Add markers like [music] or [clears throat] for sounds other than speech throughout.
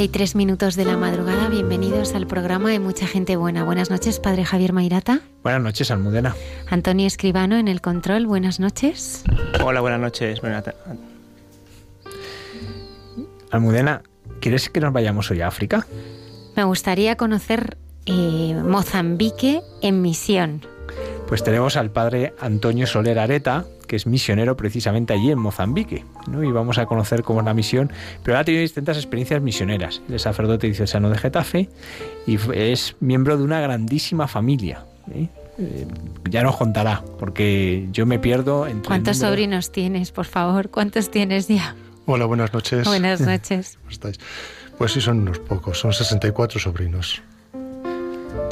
12 y 3 minutos de la madrugada, bienvenidos al programa de Mucha Gente Buena. Buenas noches, Padre Javier Mairata. Buenas noches, Almudena. Antonio Escribano en el control, buenas noches. Hola, buenas noches, Mairata. Almudena, ¿quieres que nos vayamos hoy a África? Me gustaría conocer eh, Mozambique en misión. Pues tenemos al padre Antonio Soler Areta, que es misionero precisamente allí en Mozambique, ¿no? y vamos a conocer cómo es la misión, pero ha tenido distintas experiencias misioneras. Es sacerdote diocesano de Getafe y es miembro de una grandísima familia. ¿eh? Eh, ya nos contará, porque yo me pierdo entre. ¿Cuántos sobrinos tienes, por favor? ¿Cuántos tienes ya? Hola, buenas noches. Buenas [laughs] noches. ¿Cómo estáis? Pues sí, son unos pocos, son 64 sobrinos.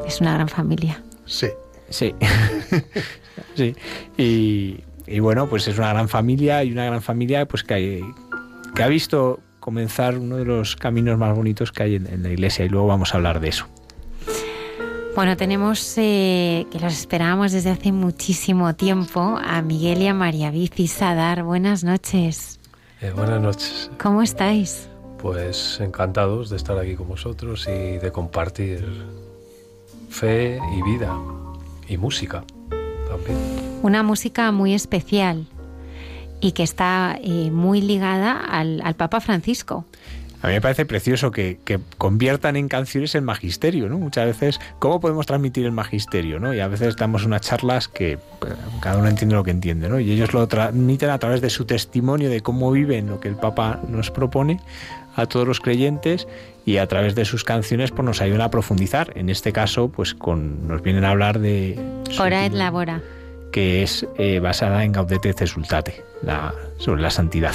Es una gran familia. Sí. Sí. [laughs] sí. Y, y bueno, pues es una gran familia y una gran familia pues que, que ha visto comenzar uno de los caminos más bonitos que hay en, la iglesia y luego vamos a hablar de eso. Bueno, tenemos eh, que los esperábamos desde hace muchísimo tiempo a Miguel y a María Vici Sadar. Buenas noches. Eh, buenas noches. ¿Cómo estáis? Pues encantados de estar aquí con vosotros y de compartir fe y vida y música también una música muy especial y que está eh, muy ligada al, Papa Francisco. A mí me parece precioso que, conviertan en canciones el magisterio, ¿no? Muchas veces, ¿cómo podemos transmitir el magisterio, ¿no? Y a veces damos unas charlas que eh, cada uno entiende lo que entiende, ¿no? Y ellos lo transmiten a través de su testimonio de cómo viven lo que el Papa nos propone a todos los creyentes y a través de sus canciones pues nos ayudan a profundizar. En este caso, pues con nos vienen a hablar de... Ora et labora que es eh, basada en Gaudete et Exultate, la, sobre la santidad.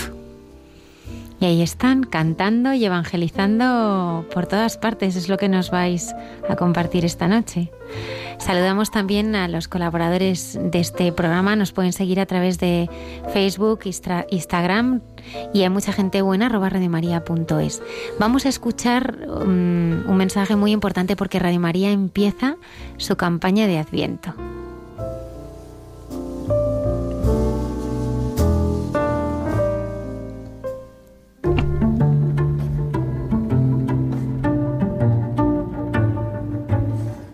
Y ahí están cantando y evangelizando por todas partes, es lo que nos vais a compartir esta noche. Saludamos también a los colaboradores de este programa, nos pueden seguir a través de Facebook, Instagram y hay mucha gente buena, arroba radiomaria.es. Vamos a escuchar um, un mensaje muy importante porque Radio María empieza su campaña de Adviento.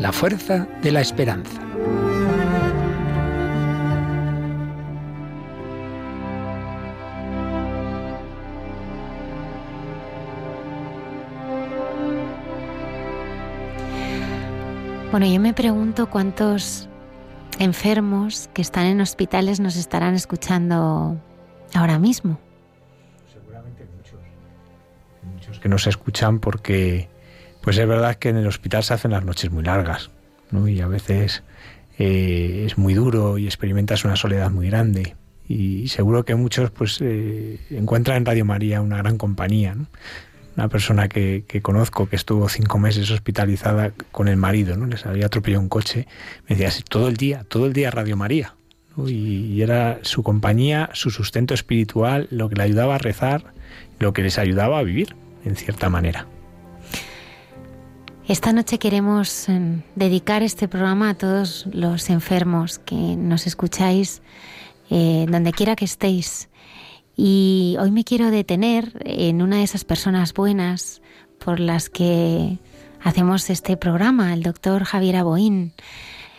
la fuerza de la esperanza. Bueno, yo me pregunto cuántos enfermos que están en hospitales nos estarán escuchando ahora mismo? Seguramente muchos. Muchos que nos escuchan porque, pues es verdad que en el hospital se hacen las noches muy largas, ¿no? Y a veces eh, es muy duro y experimentas una soledad muy grande. Y seguro que muchos pues eh, encuentran en Radio María una gran compañía. Una persona que, conozco que estuvo cinco meses hospitalizada con el marido, ¿no? Les había atropellado un coche. Me decía, todo el día, todo el día Radio María. Y, era su compañía, su sustento espiritual, lo que le ayudaba a rezar, lo que les ayudaba a vivir, en cierta manera. Esta noche queremos em, dedicar este programa a todos los enfermos que nos escucháis eh, donde quiera que estéis. Y hoy me quiero detener en una de esas personas buenas por las que hacemos este programa, el doctor Javier Aboín.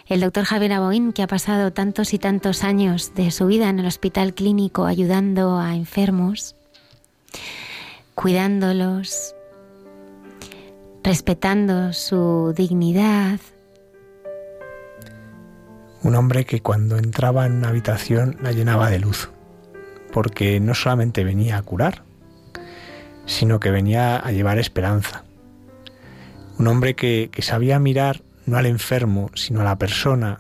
El doctor Javier Aboín, que ha pasado tantos y tantos años de su vida en el hospital clínico ayudando a enfermos, cuidándolos, respetando su dignidad. Un hombre que cuando entraba en una habitación la llenaba de luz, porque no solamente venía a curar, sino que venía a llevar esperanza. Un hombre que, que sabía mirar no al enfermo, sino a la persona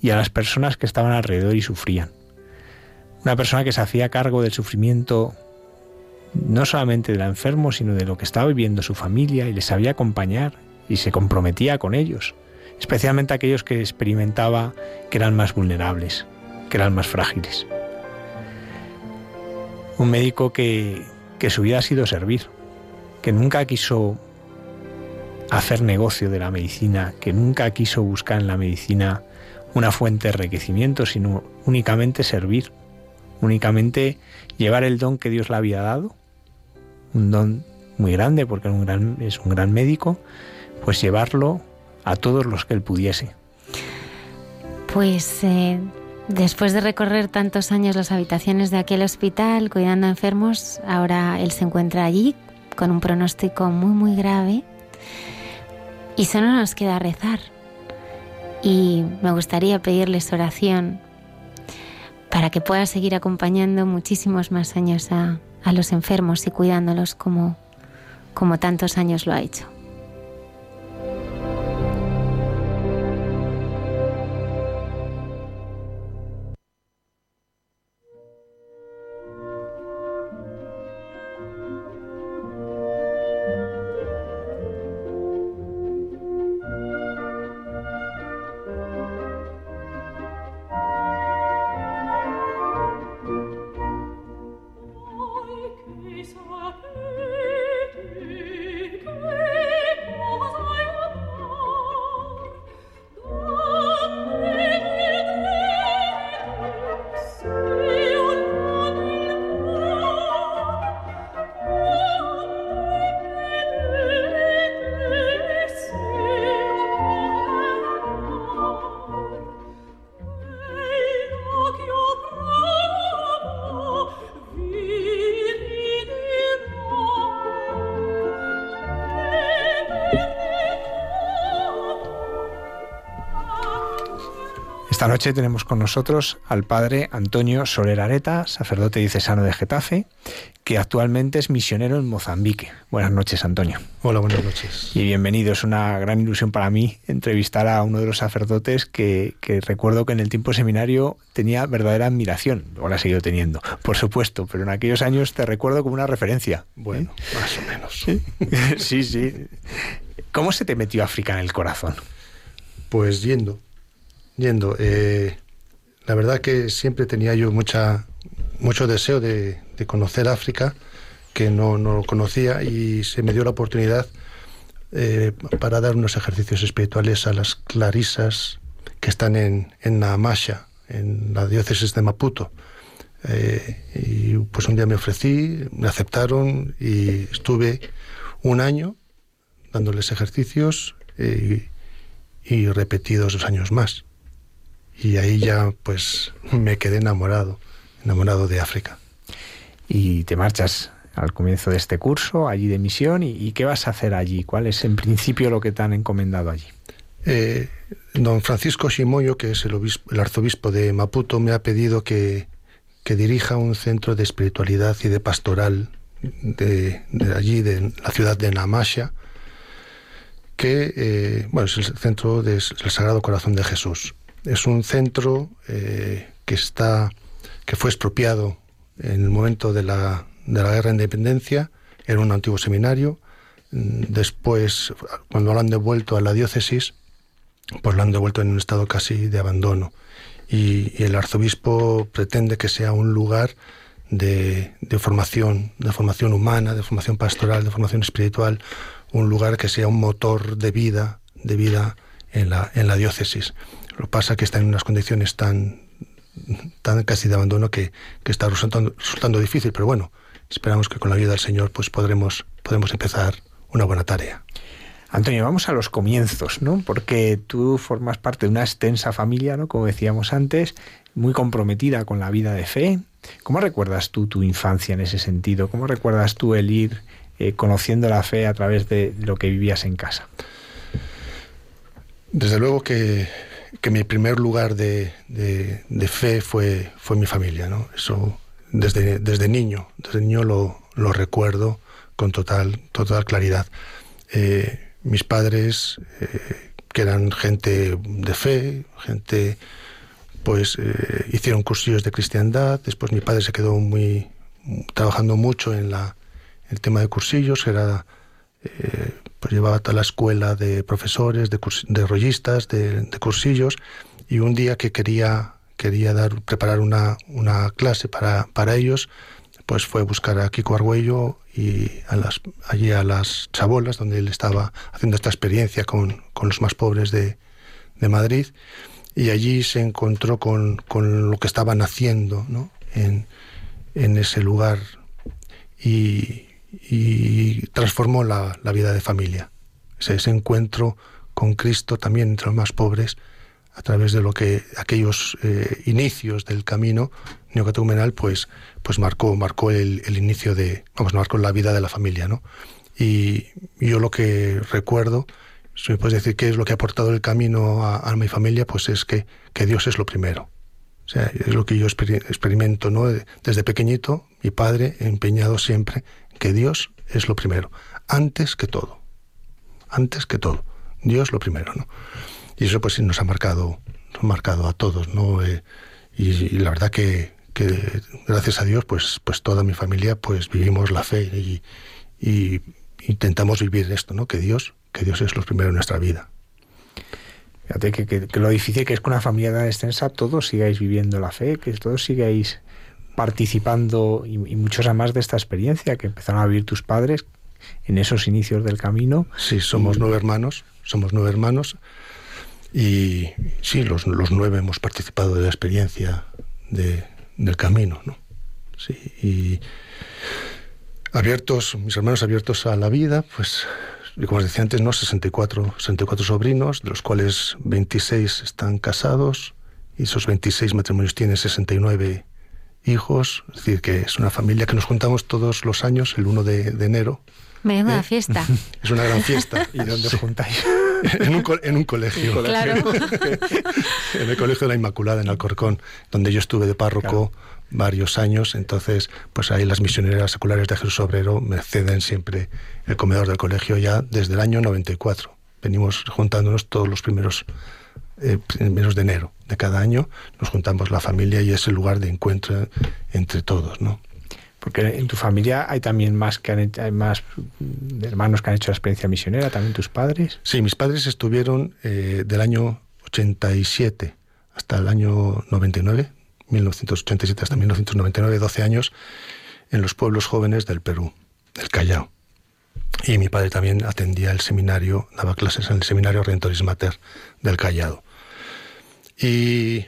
y a las personas que estaban alrededor y sufrían. Una persona que se hacía cargo del sufrimiento no solamente del enfermo, sino de lo que estaba viviendo su familia y les sabía acompañar y se comprometía con ellos, especialmente aquellos que experimentaba que eran más vulnerables, que eran más frágiles. Un médico que, que su vida ha sido servir, que nunca quiso hacer negocio de la medicina, que nunca quiso buscar en la medicina una fuente de enriquecimiento, sino únicamente servir, únicamente llevar el don que Dios le había dado, un don muy grande porque es un gran médico, pues llevarlo a todos los que él pudiese. Pues eh, después de recorrer tantos años las habitaciones de aquel hospital cuidando a enfermos, ahora él se encuentra allí con un pronóstico muy muy grave y solo nos queda rezar. Y me gustaría pedirles oración para que pueda seguir acompañando muchísimos más años a, a los enfermos y cuidándolos como, como tantos años lo ha hecho. Esta noche tenemos con nosotros al padre Antonio Soler Areta, sacerdote diocesano de Getafe, que actualmente es misionero en Mozambique. Buenas noches, Antonio. Hola, buenas noches. Y bienvenido. Es una gran ilusión para mí entrevistar a uno de los sacerdotes que, recuerdo que en el tiempo seminario tenía verdadera admiración. O la he seguido teniendo, por supuesto, pero en aquellos años te recuerdo como una referencia. Bueno, más o menos. [laughs] sí, sí. ¿Cómo se te metió África en el corazón? Pues yendo yendo. Eh, la verdad que siempre tenía yo mucha, mucho deseo de, conocer África, que no, lo conocía, y se me dio la oportunidad eh, para dar unos ejercicios espirituales a las clarisas que están en, en en la diócesis de Maputo. Eh, y pues un día me ofrecí, me aceptaron y estuve un año dándoles ejercicios y repetidos dos años más y ahí ya pues me quedé enamorado, enamorado de África. Y te marchas al comienzo de este curso, allí de misión, y, qué vas a hacer allí? ¿Cuál es en principio lo que te han encomendado allí? Eh, don Francisco Shimoyo, que es el, el, arzobispo de Maputo, me ha pedido que, que, dirija un centro de espiritualidad y de pastoral de, de allí, de la ciudad de Namasha, que eh, bueno, es el centro del Sagrado Corazón de Jesús. Es un centro eh, que está que fue expropiado en el momento de la, de la guerra de independencia, era un antiguo seminario. Después, cuando lo han devuelto a la diócesis, pues lo han devuelto en un estado casi de abandono. Y, el arzobispo pretende que sea un lugar de, de, formación, de formación humana, de formación pastoral, de formación espiritual, un lugar que sea un motor de vida, de vida en la, en la diócesis. Lo que pasa es que está en unas condiciones tan, tan casi de abandono que, que está resultando, resultando, difícil, pero bueno, esperamos que con la ayuda del Señor pues podremos, podremos empezar una buena tarea. Antonio, vamos a los comienzos, ¿no? Porque tú formas parte de una extensa familia, ¿no? Como decíamos antes, muy comprometida con la vida de fe. ¿Cómo recuerdas tú tu infancia en ese sentido? ¿Cómo recuerdas tú el ir eh, conociendo la fe a través de lo que vivías en casa? Desde luego que que mi primer lugar de, de, fe fue, fue mi familia, ¿no? Eso desde, desde niño, desde niño lo, lo recuerdo con total, total claridad. Eh, mis padres, eh, que eran gente de fe, gente, pues eh, hicieron cursillos de cristiandad, después mi padre se quedó muy, trabajando mucho en la, el tema de cursillos, era pues llevaba toda la escuela de profesores, de, de rollistas, de, cursillos, y un día que quería, quería dar, preparar una, una clase para, para ellos, pues fue buscar a Kiko Argüello y a las, allí a las chabolas, donde él estaba haciendo esta experiencia con, con los más pobres de, de, Madrid, y allí se encontró con, con lo que estaban haciendo ¿no? en, en ese lugar. Y, y transformó la, la vida de familia. Ese, ese, encuentro con Cristo también entre los más pobres, a través de lo que aquellos eh, inicios del camino neocatecumenal, pues, pues marcó, marcó el, el, inicio de, vamos, marcó la vida de la familia, ¿no? Y yo lo que recuerdo, si me puedes decir qué es lo que ha aportado el camino a, a mi familia, pues es que, que Dios es lo primero. O sea, es lo que yo experimento, ¿no? Desde pequeñito, mi padre empeñado siempre que Dios es lo primero, antes que todo, antes que todo, Dios lo primero, ¿no? Y eso pues nos ha marcado, nos ha marcado a todos, ¿no? Eh, y, la verdad que, que, gracias a Dios, pues, pues toda mi familia, pues vivimos la fe y, intentamos vivir esto, ¿no? Que Dios, que Dios es lo primero en nuestra vida. Fíjate que, que, que, lo difícil que es con una familia tan extensa todos sigáis viviendo la fe, que todos sigáis participando y, y muchos además de esta experiencia que empezaron a vivir tus padres en esos inicios del camino. Sí, somos y... nueve hermanos, somos nueve hermanos y sí, los, los nueve hemos participado de la experiencia de, del camino, ¿no? Sí, y abiertos, mis hermanos abiertos a la vida, pues como os decía antes, ¿no? 64, 64 sobrinos, de los cuales 26 están casados, y esos 26 matrimonios tienen 69 hijos, es decir, que es una familia que nos juntamos todos los años, el 1 de, de enero. Menuda ¿eh? fiesta. [laughs] Es una gran fiesta. [laughs] ¿Y dónde os juntáis? [laughs] en, un, en un colegio. Claro. en el Colegio de la Inmaculada, en Alcorcón, donde yo estuve de párroco. Claro varios años, entonces pues ahí las misioneras seculares de Jesús Obrero me ceden siempre el comedor del colegio ya desde el año 94. Venimos juntándonos todos los primeros eh, primeros de enero de cada año, nos juntamos la familia y es el lugar de encuentro entre todos, ¿no? Porque en tu familia hay también más que han, hay más hermanos que han hecho la experiencia misionera, también tus padres. Sí, mis padres estuvieron eh, del año 87 hasta el año 99, 1987 hasta 1999, 12 años, en los pueblos jóvenes del Perú, del Callao. Y mi padre también atendía el seminario, daba clases en el seminario Rentoris Mater del Callao. Y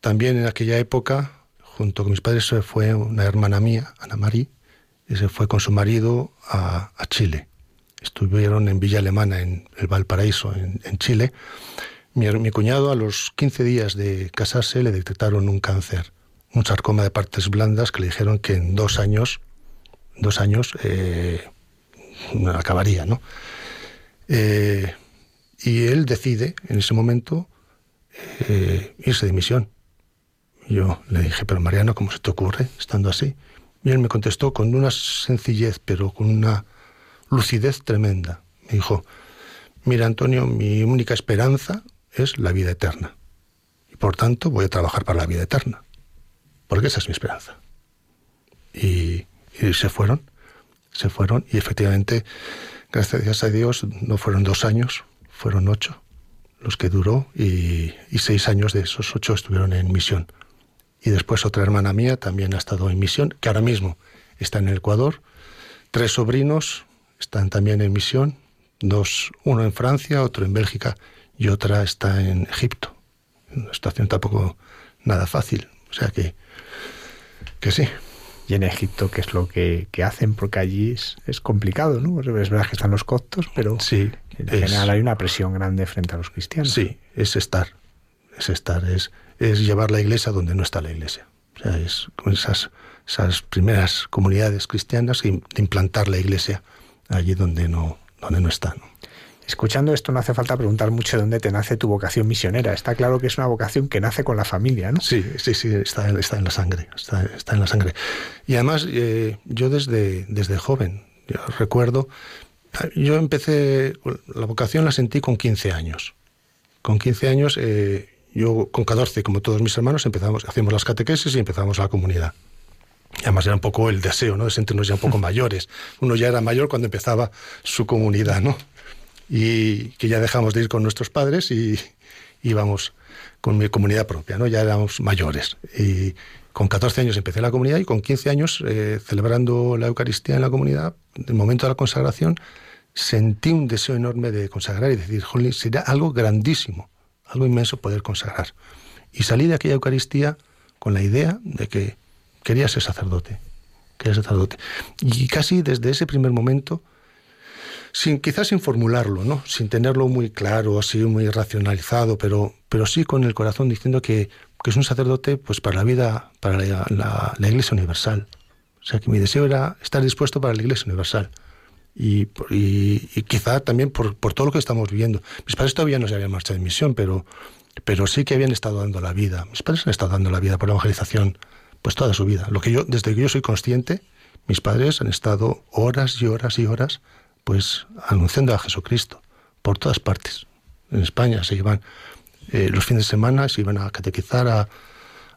también en aquella época, junto con mis padres, se fue una hermana mía, Ana María, y se fue con su marido a, Chile. Estuvieron en Villa Alemana, en el Valparaíso, en, en Chile, mi, mi, cuñado a los 15 días de casarse le detectaron un cáncer, un sarcoma de partes blandas que le dijeron que en dos años, dos años, eh, acabaría, ¿no? Eh, y él decide en ese momento eh, irse de misión. Yo le dije, pero Mariano, ¿cómo se te ocurre estando así? Y él me contestó con una sencillez, pero con una lucidez tremenda. Me dijo, mira Antonio, mi única esperanza es la vida eterna. Y por tanto voy a trabajar para la vida eterna. Porque esa es mi esperanza. Y, y se fueron, se fueron y efectivamente, gracias a Dios, no fueron dos años, fueron ocho los que duró y, seis años de esos ocho estuvieron en misión. Y después otra hermana mía también ha estado en misión, que ahora mismo está en el Ecuador. Tres sobrinos están también en misión, dos, uno en Francia, otro en Bélgica y otra está en Egipto. Una situación tampoco nada fácil. O sea que, que sí. Y en Egipto, ¿qué es lo que, que hacen? Porque allí es, es, complicado, ¿no? Es verdad que están los coptos, pero sí, en general hay una presión grande frente a los cristianos. Sí, es estar, es estar, es, es llevar la iglesia donde no está la iglesia. O sea, es con esas, esas primeras comunidades cristianas implantar la iglesia allí donde no, donde no está. ¿no? Escuchando esto no hace falta preguntar mucho de dónde te nace tu vocación misionera. Está claro que es una vocación que nace con la familia, ¿no? Sí, sí, sí, está, está en la sangre, está, está, en la sangre. Y además eh, yo desde, desde joven, yo recuerdo, yo empecé, la vocación la sentí con 15 años. Con 15 años, eh, yo con 14, como todos mis hermanos, empezamos, hacíamos las catequesis y empezamos la comunidad. Y además era un poco el deseo, ¿no? De sentirnos ya un poco [laughs] mayores. Uno ya era mayor cuando empezaba su comunidad, ¿no? Y que ya dejamos de ir con nuestros padres y íbamos con mi comunidad propia, ¿no? Ya éramos mayores. Y con 14 años empecé la comunidad y con 15 años, eh, celebrando la Eucaristía en la comunidad, en el momento de la consagración, sentí un deseo enorme de consagrar y decir, jolín, sería algo grandísimo, algo inmenso poder consagrar. Y salí de aquella Eucaristía con la idea de que quería ser sacerdote, quería ser sacerdote. Y casi desde ese primer momento sin quizás sin formularlo, ¿no? Sin tenerlo muy claro, así muy racionalizado, pero, pero sí con el corazón diciendo que, que es un sacerdote pues para la vida, para la, la, la, Iglesia Universal. O sea que mi deseo era estar dispuesto para la Iglesia Universal. Y, y, y quizá también por, por, todo lo que estamos viviendo. Mis padres todavía no se habían marchado en misión, pero, pero sí que habían estado dando la vida. Mis padres han estado dando la vida por la evangelización pues toda su vida. Lo que yo, desde que yo soy consciente, mis padres han estado horas y horas y horas pues anunciando a Jesucristo por todas partes. En España se iban eh, los fines de semana, se iban a catequizar a,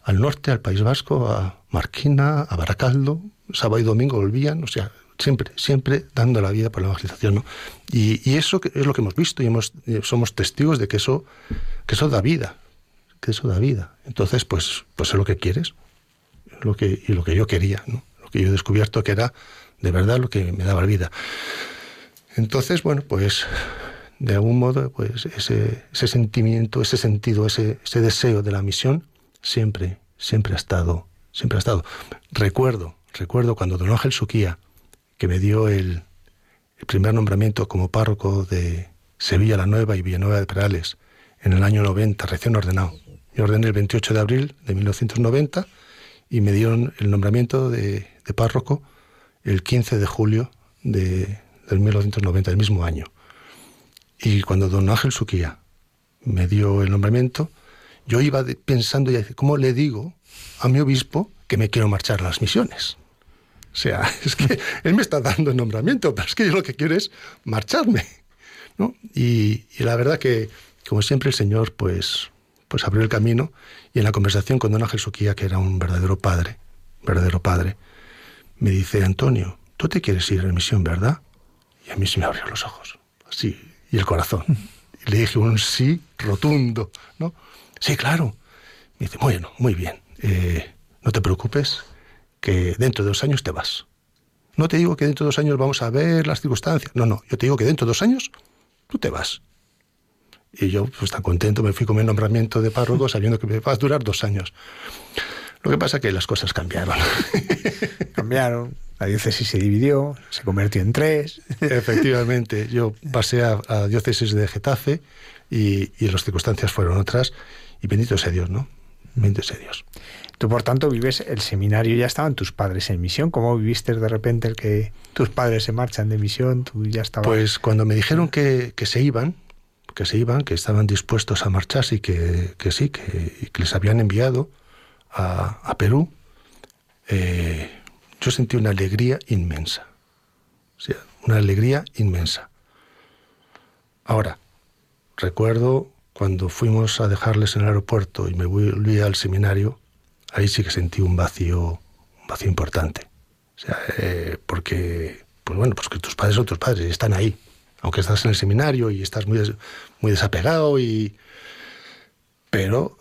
al norte, al País Vasco, a Marquina, a Baracaldo, sábado y domingo volvían, o sea, siempre, siempre dando la vida por la evangelización. Y, eso es lo que hemos visto y hemos, somos testigos de que eso, que eso da vida, que eso da vida. Entonces, pues, pues es lo que quieres, lo que, y lo que yo quería, ¿no? lo que yo he descubierto que era de verdad lo que me daba vida. Entonces, bueno, pues de algún modo, pues ese, sentimiento, ese sentido, ese, ese, deseo de la misión siempre, siempre ha estado, siempre ha estado. Recuerdo, recuerdo cuando don Ángel Suquía, que me dio el, el primer nombramiento como párroco de Sevilla la Nueva y Villanueva de Perales en el año 90, recién ordenado. Yo ordené el 28 de abril de 1990 y me dieron el nombramiento de, de párroco el 15 de julio de, del 1990, el mismo año. Y cuando don Ángel Suquía me dio el nombramiento, yo iba pensando, ya, ¿cómo le digo a mi obispo que me quiero marchar a las misiones? O sea, [laughs] es que él me está dando el nombramiento, pero es que yo lo que quiero es marcharme. ¿no? Y, y, la verdad que, como siempre, el Señor pues, pues abrió el camino y en la conversación con don Ángel Suquía, que era un verdadero padre, verdadero padre, me dice, Antonio, tú te quieres ir a la misión, ¿verdad? Y a mí se me abrieron los ojos, así, y el corazón. Y le dije un sí rotundo, ¿no? Sí, claro. Me dice, bueno, muy bien, eh, no te preocupes, que dentro de dos años te vas. No te digo que dentro de dos años vamos a ver las circunstancias. No, no, yo te digo que dentro de dos años tú te vas. Y yo, pues tan contento, me fui con mi nombramiento de párroco sabiendo que me va a durar dos años. Lo que pasa es que las cosas cambiaron. [laughs] cambiaron. La diócesis se dividió, se convirtió en tres. Efectivamente, yo pasé a, a diócesis de Getafe y, y, las circunstancias fueron otras. Y bendito sea Dios, ¿no? Bendito sea Dios. Tú, por tanto, vives el seminario, ya estaban tus padres en misión. ¿Cómo viviste de repente el que tus padres se marchan de misión? Tú ya estabas. Pues cuando me dijeron que, que se iban, que se iban, que estaban dispuestos a marcharse y que, que sí, que, que, les habían enviado a, Perú, eh, yo sentí una alegría inmensa. Una alegría inmensa. Ahora, recuerdo cuando fuimos a dejarles en el aeropuerto y me volví al seminario, ahí sí que sentí un vacío, un vacío importante. Eh, porque, pues bueno, pues que tus padres son tus padres y están ahí. Aunque estás en el seminario y estás muy, des, muy desapegado y... Pero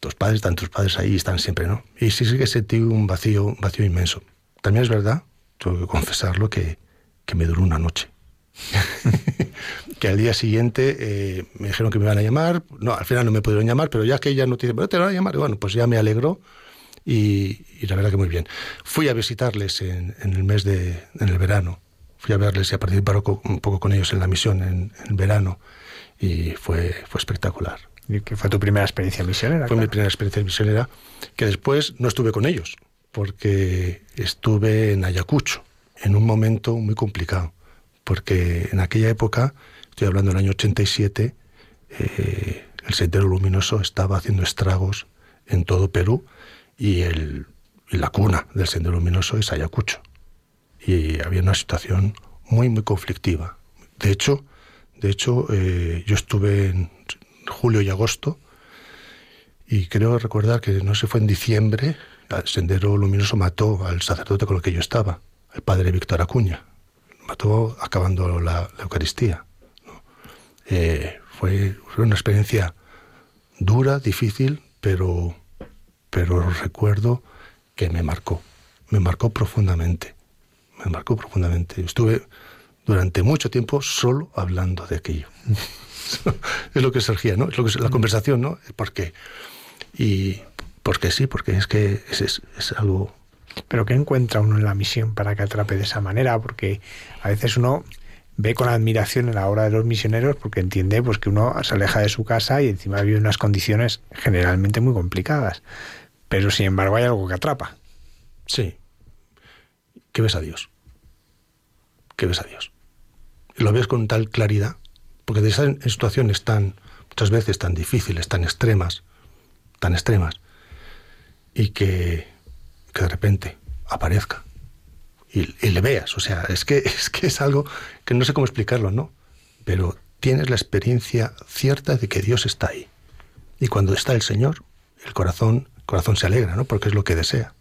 tus padres están tus padres ahí están siempre, ¿no? Y sí, sí que sentí un vacío, un vacío inmenso. También es verdad, tengo que confesarlo, que, que me duró una noche. [laughs] que al día siguiente eh, me dijeron que me iban a llamar. No, al final no me pudieron llamar, pero ya que ella no te dice, te van a llamar, bueno, pues ya me alegró y, y, la verdad que muy bien. Fui a visitarles en, en, el mes de, en el verano. Fui a verles y a participar un poco con ellos en la misión en, en verano y fue, fue espectacular. ¿Y qué fue tu primera experiencia misionera? Fue claro. mi primera experiencia misionera, que después no estuve con ellos, porque estuve en Ayacucho, en un momento muy complicado, porque en aquella época, estoy hablando del año 87, eh, el Sendero Luminoso estaba haciendo estragos en todo Perú y, el, y la cuna del Sendero Luminoso es Ayacucho. Y había una situación muy, muy conflictiva. De hecho, de hecho eh, yo estuve en julio y agosto y creo recordar que no sé fue en diciembre el Sendero Luminoso mató al sacerdote con el que yo estaba, el padre Víctor Acuña. Mató acabando la, Eucaristía. Eh, fue, fue, una experiencia dura, difícil, pero, pero recuerdo que me marcó. Me marcó profundamente. Me marcó profundamente. Estuve durante mucho tiempo solo hablando de aquello. [laughs] es lo que surgía, ¿no? Es lo que es la conversación, ¿no? Porque y porque sí, porque es que es, es, es, algo. Pero ¿qué encuentra uno en la misión para que atrape de esa manera? Porque a veces uno ve con admiración en la obra de los misioneros porque entiende pues que uno se aleja de su casa y encima vive unas condiciones generalmente muy complicadas. Pero sin embargo hay algo que atrapa. Sí. ¿Qué ves a Dios? ¿Qué ves a Dios? Y lo ves con tal claridad, porque de esas situaciones tan, muchas veces tan difíciles, tan extremas, tan extremas, y que, que de repente aparezca y, y, le veas. O sea, es que, [laughs] es que es algo que no sé cómo explicarlo, ¿no? Pero tienes la experiencia cierta de que Dios está ahí. Y cuando está el Señor, el corazón, el corazón se alegra, ¿no? Porque es lo que desea.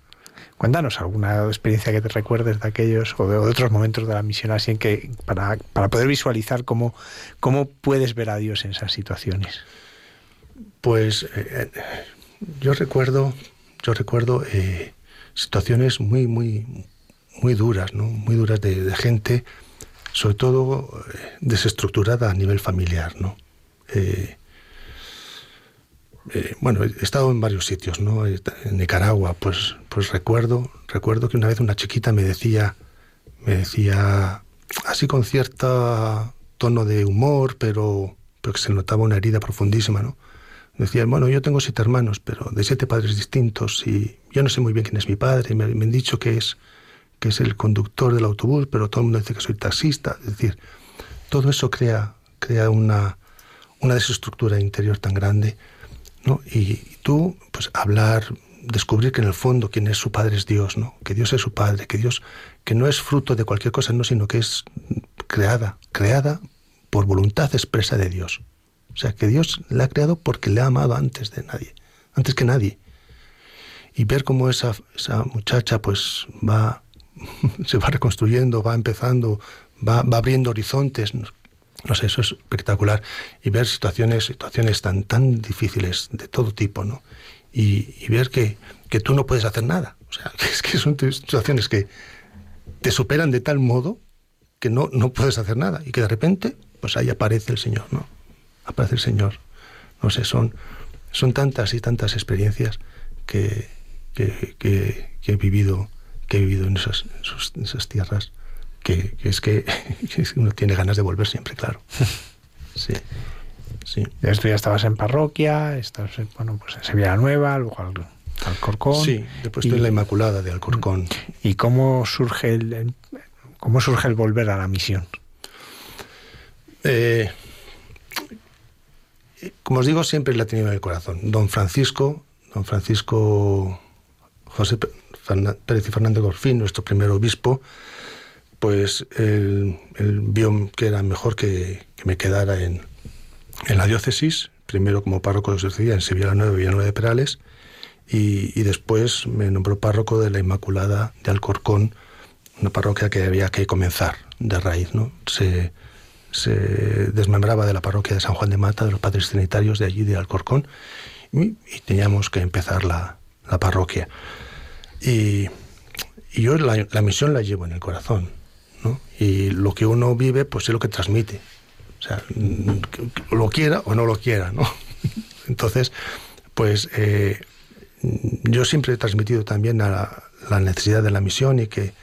Cuéntanos alguna experiencia que te recuerdes de aquellos o de, otros momentos de la misión así en que para, para poder visualizar cómo, cómo puedes ver a Dios en esas situaciones. Pues eh, yo recuerdo, yo recuerdo eh, situaciones muy, muy, muy duras, ¿no? Muy duras de, gente, sobre todo eh, desestructurada a nivel familiar, ¿no? Eh, eh, bueno, he estado en varios sitios, ¿no? En Nicaragua, pues, pues recuerdo, recuerdo que una vez una chiquita me decía, me decía, así con cierto tono de humor, pero, pero que se notaba una herida profundísima, ¿no? Decía, bueno, yo tengo siete hermanos, pero de siete padres distintos y yo no sé muy bien quién es mi padre. Me, me han dicho que es, que es el conductor del autobús, pero todo el mundo dice que soy taxista. Es decir, todo eso crea, crea una, una desestructura interior tan grande. Y tú, pues hablar, descubrir que en el fondo quien es su padre es Dios, ¿no? Que Dios es su padre, que Dios, que no es fruto de cualquier cosa, no, sino que es creada, creada por voluntad expresa de Dios. O sea, que Dios la ha creado porque le ha amado antes de nadie, antes que nadie. Y ver cómo esa, esa muchacha pues va, [laughs] se va reconstruyendo, va empezando, va, va abriendo horizontes, no sé, eso es espectacular. Y ver situaciones, situaciones tan, tan difíciles de todo tipo, ¿no? Y, y ver que, que, tú no puedes hacer nada. O sea, que [laughs] es que son situaciones que te superan de tal modo que no, no puedes hacer nada. Y que de repente, pues ahí aparece el Señor, ¿no? Aparece el Señor. No sé, son, son tantas y tantas experiencias que, que, que, he vivido, que he vivido en esas, en esas tierras que, que, es que, [laughs] que, uno tiene ganas de volver siempre, claro. [laughs] Sí. Sí. Esto ya estabas en parroquia, estás bueno, pues en Sevilla Nueva, luego al, Alcorcón. Sí, después estoy en la Inmaculada de Alcorcón. ¿Y cómo surge el, cómo surge el volver a la misión? Eh, como os digo, siempre la he tenido en el corazón. Don Francisco, don Francisco José Pérez y Fernández Gorfín, nuestro primer obispo, pues él, vio que era mejor que, me quedara en, en, la diócesis, primero como párroco de su en Sevilla Nueva y Villanueva de Perales, y, después me nombró párroco de la Inmaculada de Alcorcón, una parroquia que había que comenzar de raíz, ¿no? Se, se desmembraba de la parroquia de San Juan de Mata, de los padres trinitarios de allí, de Alcorcón, y, teníamos que empezar la, la parroquia. Y, y yo la, la, misión la llevo en el corazón, ¿no? Y lo que uno vive, pues es lo que transmite. O sea, lo quiera o no lo quiera, ¿no? [laughs] Entonces, pues eh, yo siempre he transmitido también la, necesidad de la misión y que,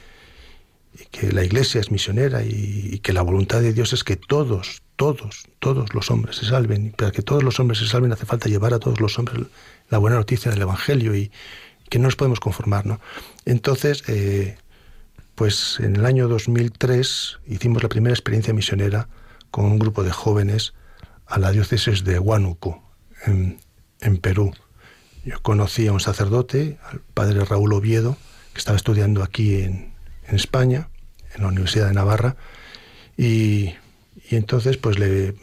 que la iglesia es misionera y, que la voluntad de Dios es que todos, todos, todos los hombres se salven. Y para que todos los hombres se salven hace falta llevar a todos los hombres la buena noticia del Evangelio y que no nos podemos conformar. ¿no? Entonces, eh, pues en el año 2003 hicimos la primera experiencia misionera con un grupo de jóvenes a la diócesis de Huánuco, en, Perú. Yo conocí a un sacerdote, al padre Raúl Oviedo, que estaba estudiando aquí en, España, en la Universidad de Navarra, y, entonces pues le,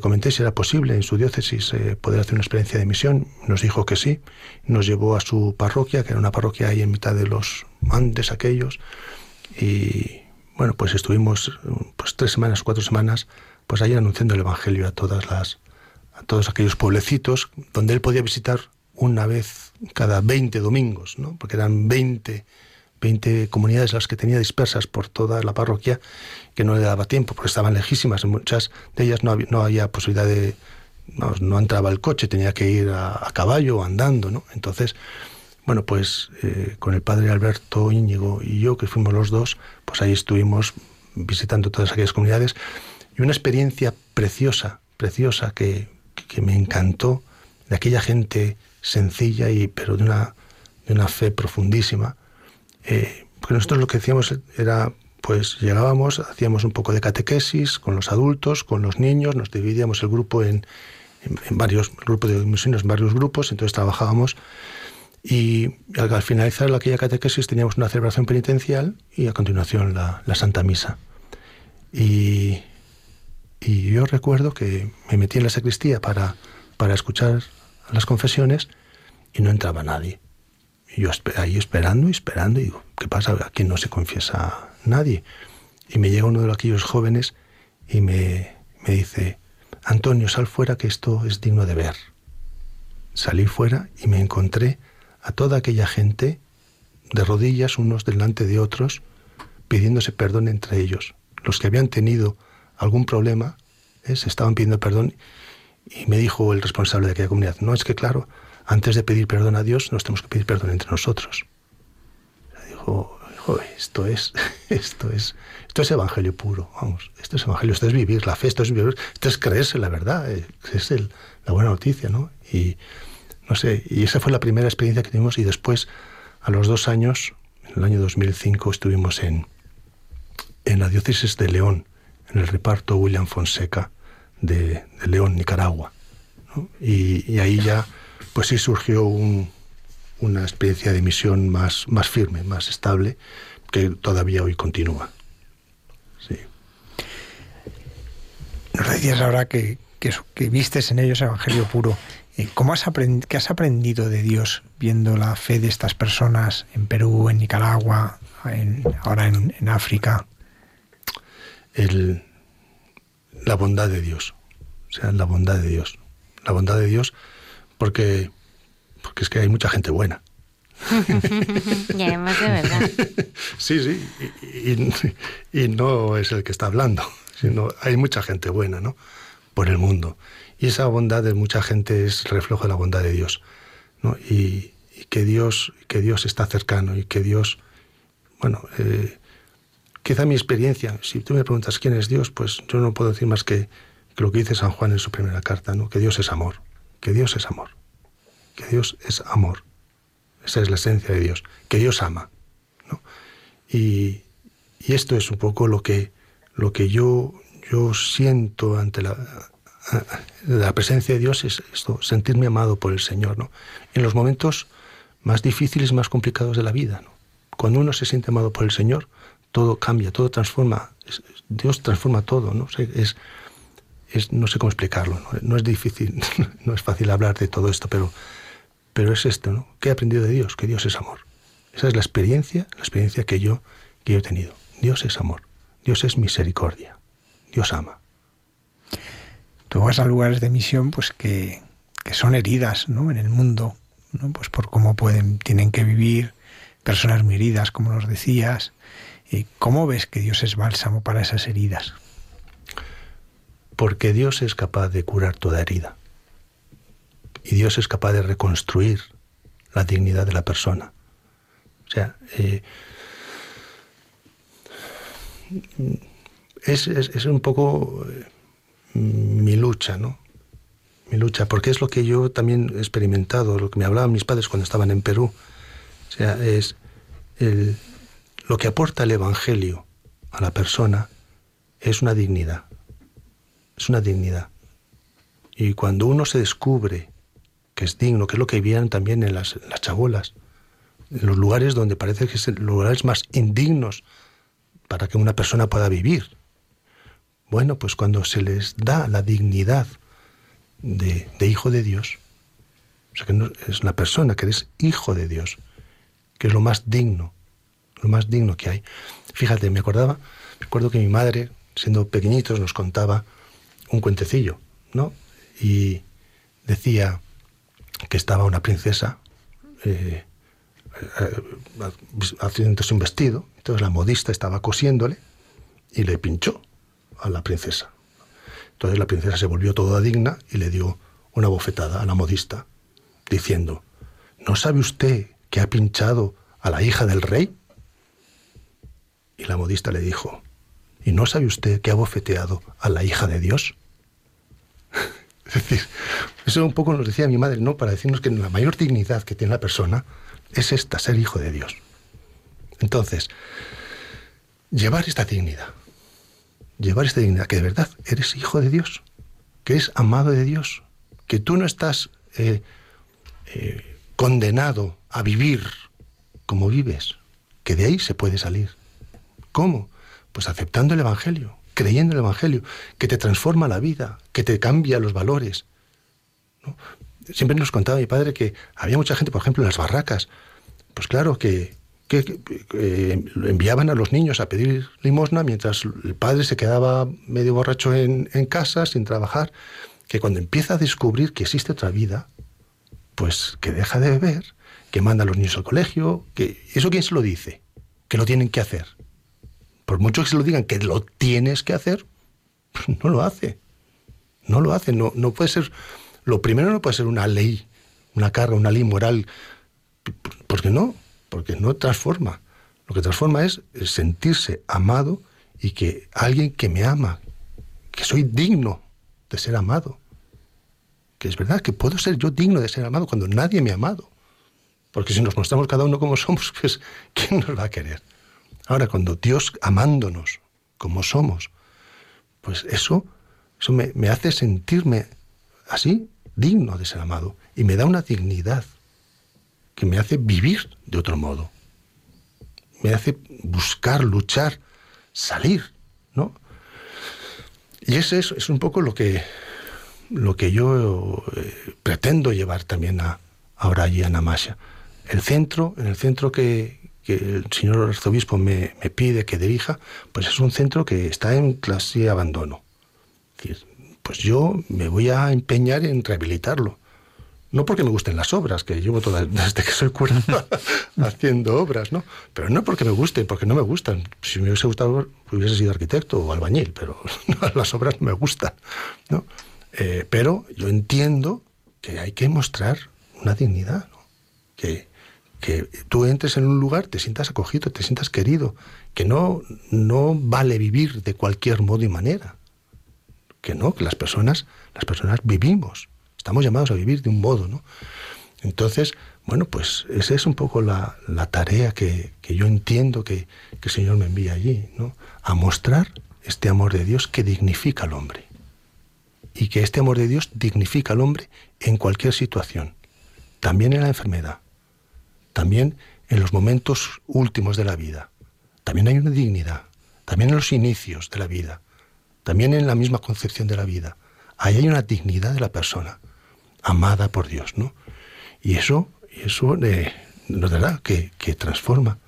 comenté si era posible en su diócesis eh, poder hacer una experiencia de misión. Nos dijo que sí. Nos llevó a su parroquia, que era una parroquia ahí en mitad de los Andes aquellos. Y bueno, pues estuvimos pues tres semanas, cuatro semanas, pues ahí anunciando el Evangelio a todas las, a todos aquellos pueblecitos donde él podía visitar una vez cada 20 domingos, ¿no? porque eran 20, 20 comunidades las que tenía dispersas por toda la parroquia, que no le daba tiempo, porque estaban lejísimas. Muchas de ellas no había, no había posibilidad de... No, entraba el coche, tenía que ir a, caballo o andando. ¿no? Entonces, bueno, pues eh, con el padre Alberto Íñigo y yo, que fuimos los dos, pues ahí estuvimos visitando todas aquellas comunidades y una experiencia preciosa, preciosa que, que me encantó de aquella gente sencilla y pero de una, de una fe profundísima. Eh, porque nosotros lo que hacíamos era, pues llegábamos, hacíamos un poco de catequesis con los adultos, con los niños, nos dividíamos el grupo en, en, varios, grupos de misioneros en varios grupos, entonces trabajábamos y al, finalizar aquella catequesis teníamos una celebración penitencial y a continuación la, la Santa Misa. Y, y yo recuerdo que me metí en la sacristía para, para escuchar las confesiones y no entraba nadie. Y yo ahí esperando y esperando y digo, ¿qué pasa? Aquí no se confiesa nadie. Y me llega uno de aquellos jóvenes y me, me dice, Antonio, sal fuera que esto es digno de ver. Salí fuera y me encontré a toda aquella gente de rodillas unos delante de otros, pidiéndose perdón entre ellos. Los que habían tenido algún problema ¿eh? se estaban pidiendo perdón y me dijo el responsable de aquella comunidad, no, es que claro, antes de pedir perdón a Dios, nos tenemos que pedir perdón entre nosotros. Dijo, esto es, [laughs] esto es, esto es evangelio puro, vamos, esto es evangelio, esto es vivir la fe, esto es vivir, esto es creerse la verdad, eh, es el, la buena noticia, ¿no? Y no sé, y esa fue la primera experiencia que tuvimos y después, a los dos años, en el año 2005, estuvimos en, en la diócesis de León, en el reparto William Fonseca, de, León, Nicaragua. Y, ahí ya, pues sí surgió una experiencia de misión más, más firme, más estable, que todavía hoy continúa. Sí. Nos decías ahora que, que, vistes en ellos evangelio puro. Eh, ¿Cómo has aprendido, ¿Qué has aprendido de Dios viendo la fe de estas personas en Perú, en Nicaragua, ahora en, en África? El, la bondad de Dios. O sea, la bondad de Dios. La bondad de Dios porque, porque es que hay mucha gente buena. [laughs] y además de verdad. [laughs] Sí, sí, y, no es el que está hablando, sino hay mucha gente buena, ¿no? Por el mundo. Y esa bondad de mucha gente es reflejo de la bondad de Dios, ¿no? Y, que Dios, que Dios está cercano y que Dios, bueno, eh, Quizá mi experiencia, si tú me preguntas quién es Dios, pues yo no puedo decir más que, lo que dice San Juan en su primera carta, ¿no? que Dios es amor, que Dios es amor, que Dios es amor. Esa es la esencia de Dios, que Dios ama. ¿no? Y, esto es un poco lo que, lo que yo, yo siento ante la, la presencia de Dios es esto, sentirme amado por el Señor, ¿no? En los momentos más difíciles, más complicados de la vida. Cuando uno se siente amado por el Señor, todo cambia, todo transforma, Dios transforma todo, ¿no? Es, es, no sé cómo explicarlo, ¿no? es difícil, [laughs] no es fácil hablar de todo esto, pero, pero es esto, ¿no? ¿Qué he aprendido de Dios? Que Dios es amor. Esa es la experiencia, la experiencia que yo, que yo he tenido. Dios es amor, Dios es misericordia, Dios ama. Tú vas a lugares de misión pues que, que son heridas ¿no? en el mundo, ¿no? pues por cómo pueden, tienen que vivir, personas muy heridas, como nos decías. ¿Y ¿Cómo ves que Dios es bálsamo para esas heridas? Porque Dios es capaz de curar toda herida. Y Dios es capaz de reconstruir la dignidad de la persona. O sea, eh, es, es, un poco eh, mi lucha, ¿no? Mi lucha, porque es lo que yo también he experimentado, lo que me hablaban mis padres cuando estaban en Perú. O sea, es el, lo que aporta el Evangelio a la persona es una dignidad. Es una dignidad. Y cuando uno se descubre que es digno, que es lo que vivían también en las, en las chabolas, en los lugares donde parece que son lugares más indignos para que una persona pueda vivir. Bueno, pues cuando se les da la dignidad de, hijo de Dios, o sea que no, es la persona que eres hijo de Dios, que es lo más digno, lo más digno que hay. Fíjate, me acordaba, recuerdo que mi madre, siendo pequeñitos, nos contaba un cuentecillo, ¿no? Y decía que estaba una princesa eh, eh, haciéndose un vestido, entonces la modista estaba cosiéndole y le pinchó a la princesa. Entonces la princesa se volvió toda digna y le dio una bofetada a la modista, diciendo, ¿no sabe usted que ha pinchado a la hija del rey? Y la modista le dijo, ¿y no sabe usted que ha bofeteado a la hija de Dios? [laughs] es decir, eso un poco nos decía mi madre, ¿no? Para decirnos que la mayor dignidad que tiene la persona es esta, ser hijo de Dios. Entonces, llevar esta dignidad, llevar esta dignidad, que de verdad eres hijo de Dios, que eres amado de Dios, que tú no estás eh, eh, condenado a vivir como vives, que de ahí se puede salir. ¿Cómo? Pues aceptando el Evangelio, creyendo en el Evangelio, que te transforma la vida, que te cambia los valores. Siempre nos contaba mi padre que había mucha gente, por ejemplo, en las barracas, pues claro que que, eh, enviaban a los niños a pedir limosna mientras el padre se quedaba medio borracho en, casa sin trabajar, que cuando empieza a descubrir que existe otra vida, pues que deja de beber, que manda a los niños al colegio, que eso quién se lo dice, que lo tienen que hacer. Por mucho que se lo digan que lo tienes que hacer, [laughs] no lo hace. No lo hace, no, no puede ser lo primero no puede ser una ley, una carga, una ley moral, porque no, porque no transforma. Lo que transforma es sentirse amado y que alguien que me ama, que soy digno de ser amado. Que es verdad que puedo ser yo digno de ser amado cuando nadie me ha amado. Porque si nos mostramos cada uno como somos, [laughs] pues ¿quién nos va a querer? Ahora, cuando Dios amándonos como somos, pues eso, eso me, me hace sentirme así, digno de ser amado. Y me da una dignidad que me hace vivir de otro modo. Me hace buscar, luchar, salir, ¿no? Y ese es, es un poco lo que, lo que yo eh, pretendo llevar también a, ahora allí a Namasha. El centro, en el centro que, el señor arzobispo me, me, pide que dirija, pues es un centro que está en clase de abandono. pues yo me voy a empeñar en rehabilitarlo. No porque me gusten las obras, que llevo toda, [laughs] desde que soy cura [laughs] haciendo obras, ¿no? Pero no porque me gusten, porque no me gustan. Si me hubiese gustado, hubiese sido arquitecto o albañil, pero [laughs] las obras no me gustan, ¿no? Eh, pero yo entiendo que hay que mostrar una dignidad, ¿no? Que, que tú entres en un lugar, te sientas acogido, te sientas querido, que no, no vale vivir de cualquier modo y manera. Que no, que las personas, las personas vivimos Estamos llamados a vivir de un modo, ¿no? Entonces, bueno, pues esa es un poco la, tarea que, yo entiendo que, que, el Señor me envía allí, ¿no? A mostrar este amor de Dios que dignifica al hombre. y que este amor de Dios dignifica al hombre en cualquier situación, también en la enfermedad, también en los momentos últimos de la vida. También hay una dignidad, también en los inicios de la vida, también en la misma concepción de la vida. Ahí hay una dignidad de la persona, amada por Dios, ¿no? Y eso, eso eh, nos dará que, que transforma,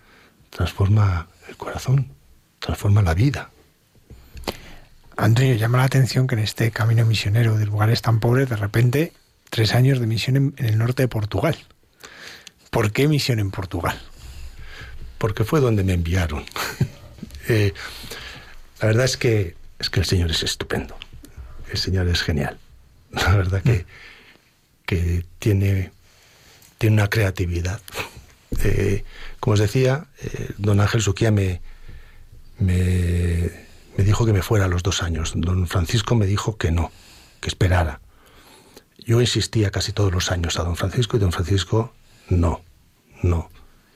transforma el corazón, transforma la vida. Antonio, llama la atención que en este camino misionero de lugares tan pobres, de repente, tres años de misión en, el norte de Portugal. ¿Por qué misión en Portugal? Porque fue donde me enviaron. [laughs] Eh, la verdad es que, es que el Señor es estupendo. El Señor es genial. [laughs] La verdad que, que tiene, tiene una creatividad. Eh, como os decía, eh, don Ángel Suquía me, me me dijo que me fuera a los dos años. Don Francisco me dijo que no, que esperara. Yo insistía casi todos los años a don Francisco y don Francisco no, no,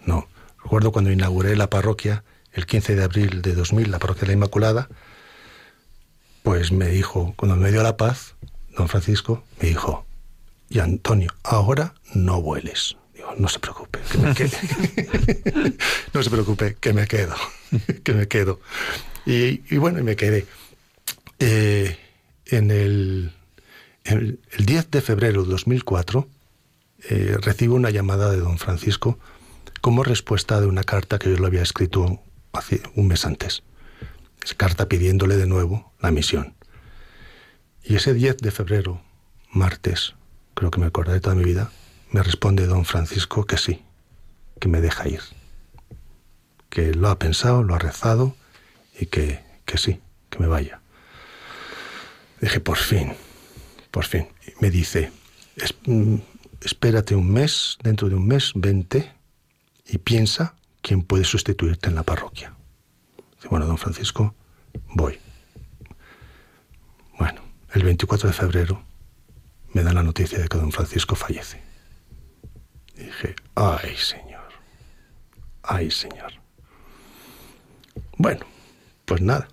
no. Recuerdo cuando inauguré la parroquia el 15 de abril de 2000, la parroquia de la Inmaculada, pues me dijo, cuando me dio la paz, don Francisco me dijo, y Antonio, ahora no vueles. Digo, no se preocupe, que me quede. [laughs] no se preocupe, que me quedo, [laughs] que me quedo. Y, bueno, y me quedé. Eh, en el, el, 10 de febrero de 2004 eh, recibo una llamada de don Francisco como respuesta de una carta que yo le había escrito hace un mes antes. Esa carta pidiéndole de nuevo la misión. Y ese 10 de febrero, martes, creo que me acordaré toda mi vida, me responde don Francisco que sí, que me deja ir. Que lo ha pensado, lo ha rezado y que, que sí, que me vaya. Dije, por fin, por fin. me dice, mm, espérate un mes, dentro de un mes, vente y piensa quién puede sustituirte en la parroquia. Dice, bueno, don Francisco, voy. Bueno, el 24 de febrero me dan la noticia de que don Francisco fallece. dije, ay, señor, ay, señor. Bueno, pues nada,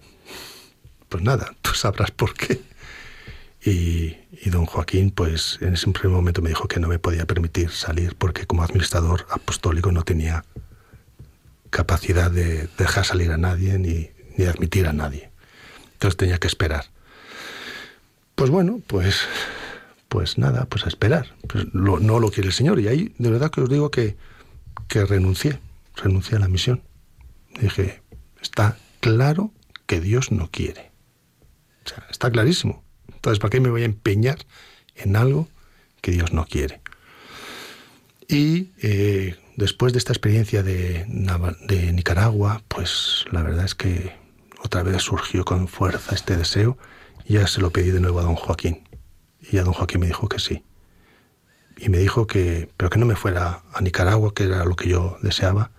pues nada, tú sabrás por qué. Y, don Joaquín, pues en ese primer momento me dijo que no me podía permitir salir porque como administrador apostólico no tenía capacidad de dejar salir a nadie ni, ni admitir a nadie. Entonces tenía que esperar. Pues bueno, pues, pues nada, pues a esperar. Pues no lo quiere el Señor. Y ahí de verdad que os digo que, que renuncié, renuncié a la misión. Dije, está claro que Dios no quiere. O sea, está clarísimo. Entonces, ¿para qué me voy a empeñar en algo que Dios no quiere? Y eh, después de esta experiencia de, de Nicaragua, pues la verdad es que otra vez surgió con fuerza este deseo ya se lo pedí de nuevo a don Joaquín. Y a don Joaquín me dijo que sí. Y me dijo que, pero que no me fuera a Nicaragua, que era lo que yo deseaba,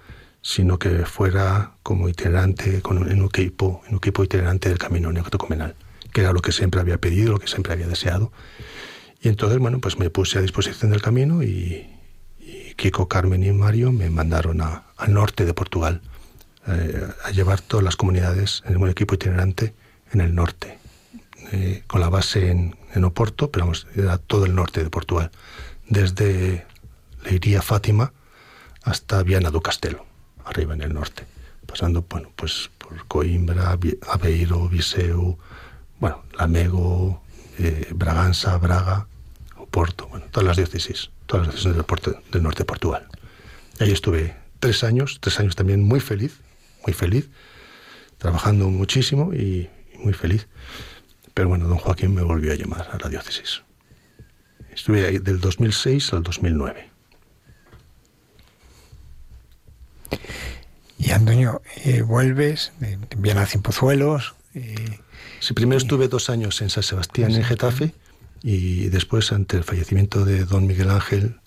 sino que fuera como itinerante, con un, en, un equipo, en un equipo itinerante del camino neocatecumenal, que era lo que siempre había pedido, lo que siempre había deseado. Y entonces, bueno, pues me puse a disposición del camino y, Kiko, Carmen y Mario me mandaron al norte de Portugal eh, a llevar todas las comunidades en un equipo itinerante en el norte, eh, con la base en, Oporto, pero vamos, era todo el norte de Portugal, desde Leiría Fátima hasta Viana do Castelo arriba en el norte, pasando bueno, pues por Coimbra, Aveiro, Viseu, bueno, Lamego, eh, Braganza, Braga, Oporto, todas las diócesis, todas las diócesis del, del norte de Portugal. ahí estuve tres años, tres años también muy feliz, muy feliz, trabajando muchísimo y, y muy feliz. Pero bueno, don Joaquín me volvió a llamar a la diócesis. Estuve ahí del 2006 al 2009. Y Antonio, eh, vuelves, te envían a Cimpozuelos. Eh, sí, primero estuve dos años en San Sebastián, en Getafe, y después, ante el fallecimiento de don Miguel Ángel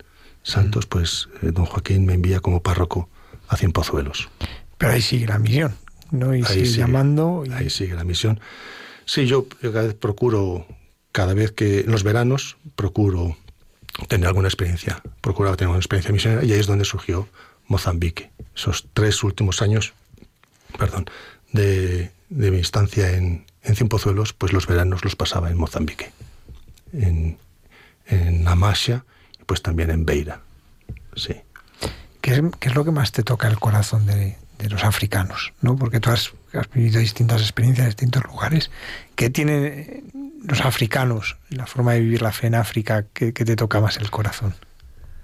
Santos, pues eh, don Joaquín me envía como párroco a Cimpozuelos. Pero ahí sigue la misión, ¿no? Y sigue, llamando. Ahí sigue la misión. Sí, yo cada vez procuro, cada vez que en los veranos, procuro tener alguna experiencia, procuraba tener una experiencia misionera, y ahí es donde surgió Mozambique. Esos tres últimos años, perdón, de, mi estancia en, en Cienpozuelos, pues los veranos los pasaba en Mozambique. en, en y pues también en Beira. Sí. ¿Qué es, qué es lo que más te toca el corazón de, de los africanos? ¿no? Porque tú has, vivido distintas experiencias en distintos lugares. ¿Qué tienen los africanos, la forma de vivir la fe en África, que, te toca más el corazón?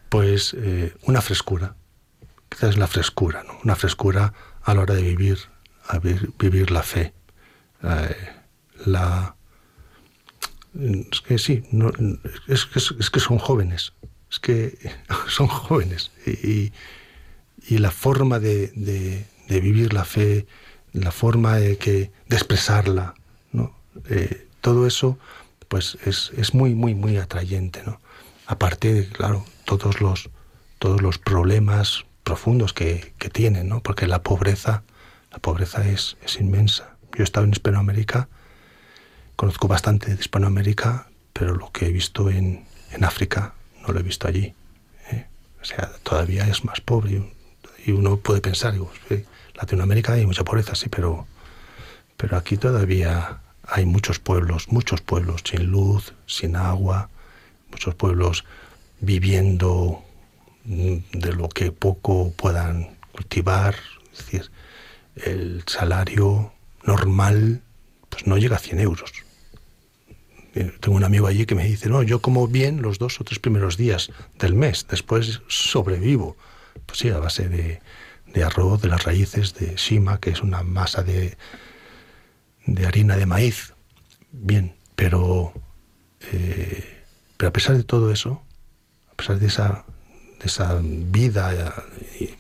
Pues eh, una frescura, quizás la frescura, ¿no? una frescura a la hora de vivir, a vivir, la fe. Eh, la, es que sí, no, es, que son jóvenes, es que [laughs] son jóvenes y la forma de, de, de, vivir la fe, la forma de, que, de expresarla, ¿no? Eh, todo eso pues es, es, muy, muy, muy atrayente, ¿no? Aparte, de, claro, todos los, todos los problemas profundos que, que tienen, ¿no? Porque la pobreza, la pobreza es, es inmensa. Yo he estado en Hispanoamérica, conozco bastante de Hispanoamérica, pero lo que he visto en, en África no lo he visto allí. ¿eh? O sea, todavía es más pobre. Y uno puede pensar, digo, Latinoamérica hay mucha pobreza, sí, pero, pero aquí todavía hay muchos pueblos, muchos pueblos sin luz, sin agua, muchos pueblos viviendo de lo que poco puedan cultivar, es decir, el salario normal pues no llega a 100 euros. Tengo un amigo allí que me dice, no, yo como bien los dos o tres primeros días del mes, después sobrevivo. Pues sí, a base de, de arroz, de las raíces de shima, que es una masa de, de harina de maíz. Bien, pero, eh, pero a pesar de todo eso, a pesar de esa, de esa vida,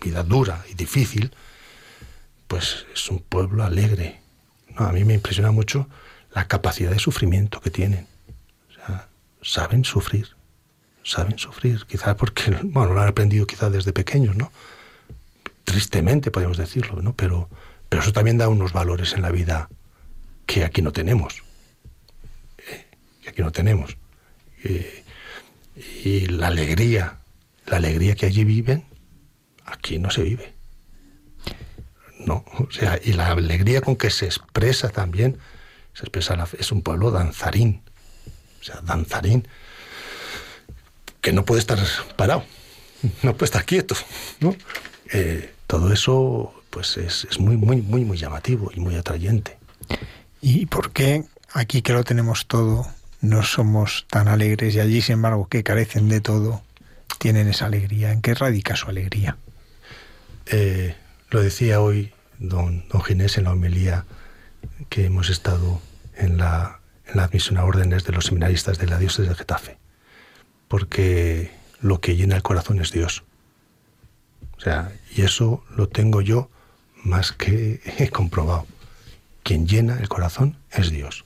vida dura y difícil, pues es un pueblo alegre. No, a mí me impresiona mucho la capacidad de sufrimiento que tienen. O sea, saben sufrir, saben sufrir, quizás porque, [laughs] bueno, lo han aprendido quizás desde pequeños, ¿no? Tristemente podemos decirlo, ¿no? Pero, pero eso también da unos valores en la vida que aquí no tenemos. ¿eh? Que aquí no tenemos. Eh, y la alegría, la alegría que allí viven, aquí no se vive. No, [laughs] o sea, y la alegría con que se expresa también, se expresa la, es un pueblo danzarín. O sea, danzarín que no puede estar parado, no puede estar quieto, ¿no? Eh, todo eso pues es, es, muy, muy, muy, muy llamativo y muy atrayente. ¿Y por qué aquí que lo tenemos todo no somos tan alegres y allí, sin embargo, que carecen de todo, tienen esa alegría? ¿En qué radica su alegría? Eh, lo decía hoy don, don Ginés en la homilía que hemos estado en la, en la admisión a órdenes de los seminaristas de la diócesis de Getafe, porque lo que llena el corazón es Dios. O sea, y eso lo tengo yo más que [laughs] comprobado. Quien llena el corazón es Dios.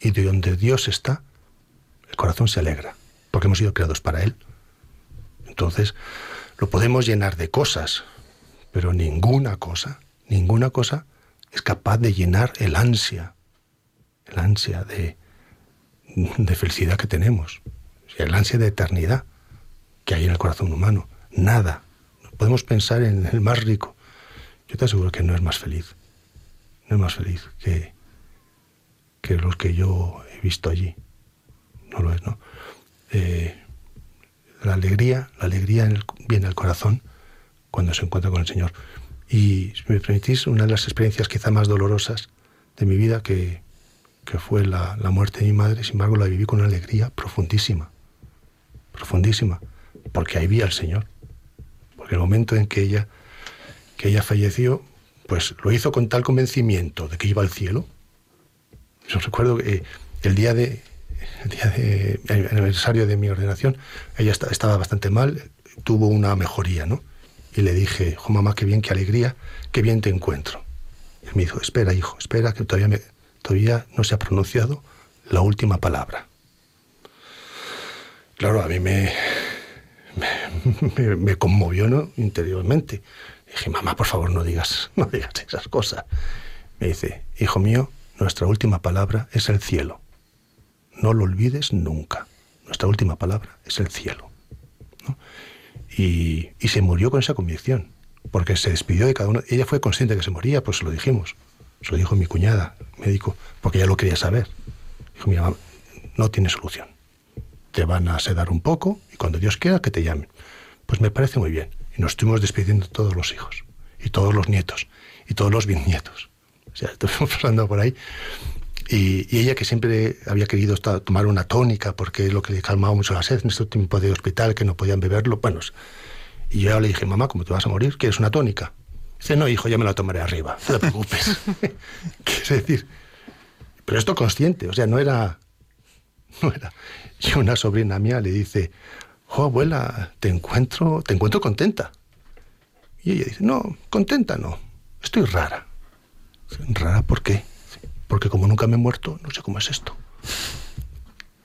Y de donde Dios está, el corazón se alegra, porque hemos sido creados para Él. Entonces, lo podemos llenar de cosas, pero ninguna cosa, ninguna cosa es capaz de llenar el ansia, el ansia de, de felicidad que tenemos, el ansia de eternidad que hay en el corazón humano. Nada. Podemos pensar en el más rico. Yo te aseguro que no es más feliz no es más feliz que, que los que yo he visto allí. No lo es, ¿no? Eh, la alegría, la alegría viene al corazón cuando se encuentra con el Señor. Y si me permitís, una de las experiencias quizá más dolorosas de mi vida, que, que fue la, la, muerte de mi madre, sin embargo la viví con una alegría profundísima, profundísima, porque ahí vi al Señor. Porque el momento en que ella, que ella falleció, pues lo hizo con tal convencimiento de que iba al cielo. Yo recuerdo que el día de el día de el aniversario de mi ordenación, ella estaba bastante mal, tuvo una mejoría, ¿no? Y le dije, jo mamá, qué bien, qué alegría, qué bien te encuentro. Y me dijo, espera, hijo, espera, que todavía, todavía no se ha pronunciado la última palabra. Claro, a mí [laughs] me, me, conmovió ¿no? interiormente. Dije, mamá, por favor, no digas, [laughs] no digas esas cosas. Me dice, hijo mío, nuestra última palabra es el cielo. No lo olvides nunca. Nuestra última palabra es el cielo. Y, y, se murió con esa convicción, porque se despidió de cada uno. Ella fue consciente de que se moría, pues se lo dijimos. Se lo dijo mi cuñada, médico, porque ella lo quería saber. Dijo, mira, no tiene solución. Te van a sedar un poco y cuando Dios quiera que te llamen. Pues me parece muy bien. Y nos estuvimos despidiendo todos los hijos, y todos los nietos, y todos los bisnietos. O sea, [laughs] estuvimos pasando por ahí. Y, ella que siempre había querido tomar una tónica porque es lo que le calmaba mucho la sed en este tiempo de hospital, que no podían beberlo, bueno, y yo le dije, mamá, ¿cómo te vas a morir? ¿Quieres una tónica? Dice, no, hijo, ya me la tomaré arriba, no te preocupes. [laughs] [laughs] Quiere decir, pero esto consciente, o sea, no era, no era. Y una sobrina mía le dice, oh, abuela, te encuentro, te encuentro contenta. Y ella dice, no, contenta no, estoy rara. ¿Rara por qué? Porque como nunca me he muerto, no sé cómo es esto.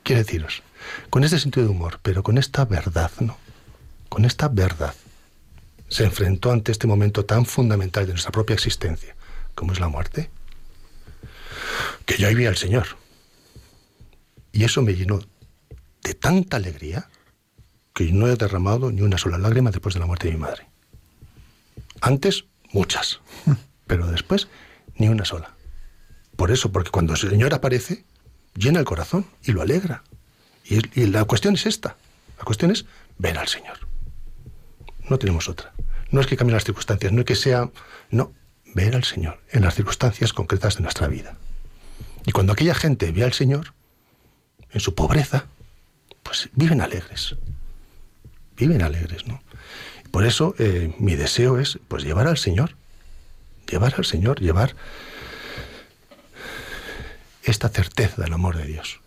Quiere deciros, con este sentido de humor, pero con esta verdad, ¿no? Con esta verdad. Se enfrentó ante este momento tan fundamental de nuestra propia existencia, como es la muerte, que yo ahí vi al Señor. Y eso me llenó de tanta alegría que no he derramado ni una sola lágrima después de la muerte de mi madre. Antes, muchas, [laughs] pero después, ni una sola. Por eso, porque cuando el Señor aparece, llena el corazón y lo alegra. Y, y la cuestión es esta. La cuestión es ver al Señor. No tenemos otra. No es que cambien las circunstancias, no es que sea... No, ver al Señor en las circunstancias concretas de nuestra vida. Y cuando aquella gente ve al Señor, en su pobreza, pues viven alegres. Viven alegres, ¿no? Por eso eh, mi deseo es pues llevar al Señor, llevar al Señor, llevar esta certeza del amor de Dios.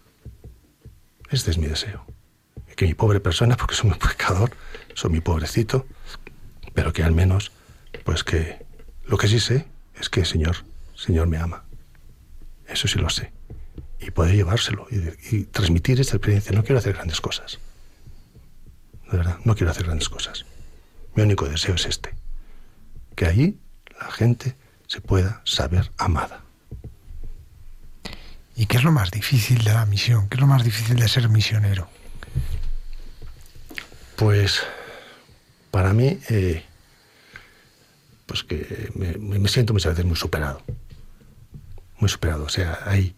Este es mi deseo. Que mi pobre persona, porque soy un pecador, soy mi pobrecito, pero que al menos, pues que lo que sí sé es que el Señor, Señor me ama. Eso sí lo sé. Y poder llevárselo y, transmitir esta experiencia. No quiero hacer grandes cosas. De verdad, no quiero hacer grandes cosas. Mi único deseo es este. Que allí la gente se pueda saber amada. ¿Y qué es lo más difícil de la misión? ¿Qué es lo más difícil de ser misionero? Pues para mí, eh, pues que me, me, siento muchas veces muy superado muy superado. O sea, hay,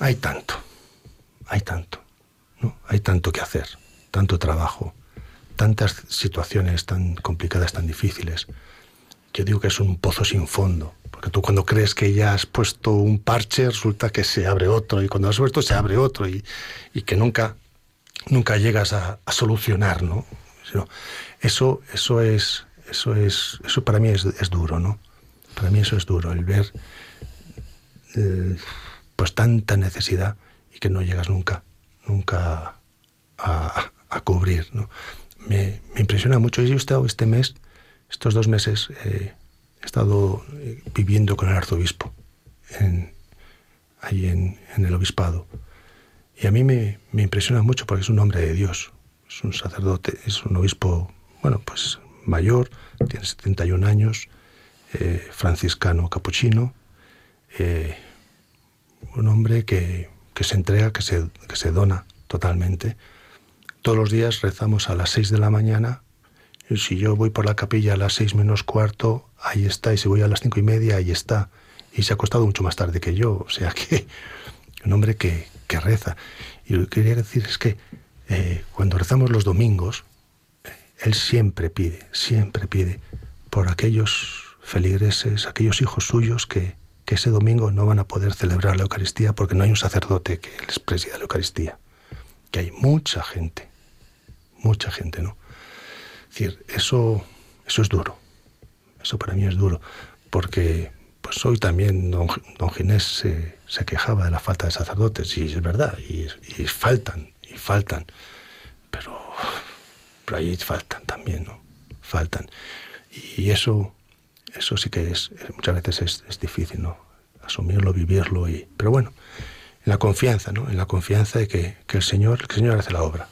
hay tanto, hay tanto, ¿no? Hay tanto que hacer, tanto trabajo, tantas situaciones tan complicadas, tan difíciles. Yo digo que es un pozo sin fondo, porque tú cuando crees que ya has puesto un parche, resulta que se abre otro, y cuando has puesto se abre otro, y, y que nunca, nunca llegas a, a solucionar, ¿no? Eso, eso es, eso es, eso para mí es, duro, ¿no? Para mí eso es duro, el ver eh, pues tanta necesidad y que no llegas nunca, nunca a, cubrir. ¿no? Me, impresiona mucho. Yo he estado este mes, estos dos meses, eh, he estado eh, viviendo con el arzobispo en, ahí en, el obispado. Y a mí me, me, impresiona mucho porque es un hombre de Dios, es un sacerdote, es un obispo, bueno, pues mayor, tiene 71 años, eh, franciscano capuchino, un hombre que, se entrega, que se, que se dona totalmente. Todos los días rezamos a las seis de la mañana. Y si yo voy por la capilla a las seis menos cuarto, ahí está. Y si voy a las cinco y media, ahí está. Y se ha acostado mucho más tarde que yo. O sea que [laughs] un hombre que, que reza. Y lo que quería decir es que eh, cuando rezamos los domingos, él siempre pide, siempre pide por aquellos feligreses, aquellos hijos suyos que, ese domingo no van a poder celebrar la Eucaristía porque no hay un sacerdote que les presida la Eucaristía. Que hay mucha gente, mucha gente, ¿no? Es decir, eso, eso es duro. Eso para mí es duro. Porque pues hoy también don, don Ginés se, quejaba de la falta de sacerdotes, y es verdad, y, y faltan, y faltan. Pero, pero ahí faltan también, ¿no? Faltan. Y eso eso sí que es, muchas veces es, difícil, ¿no? Asumirlo, vivirlo, y, pero bueno, en la confianza, ¿no? En la confianza de que, el, Señor, el Señor hace la obra,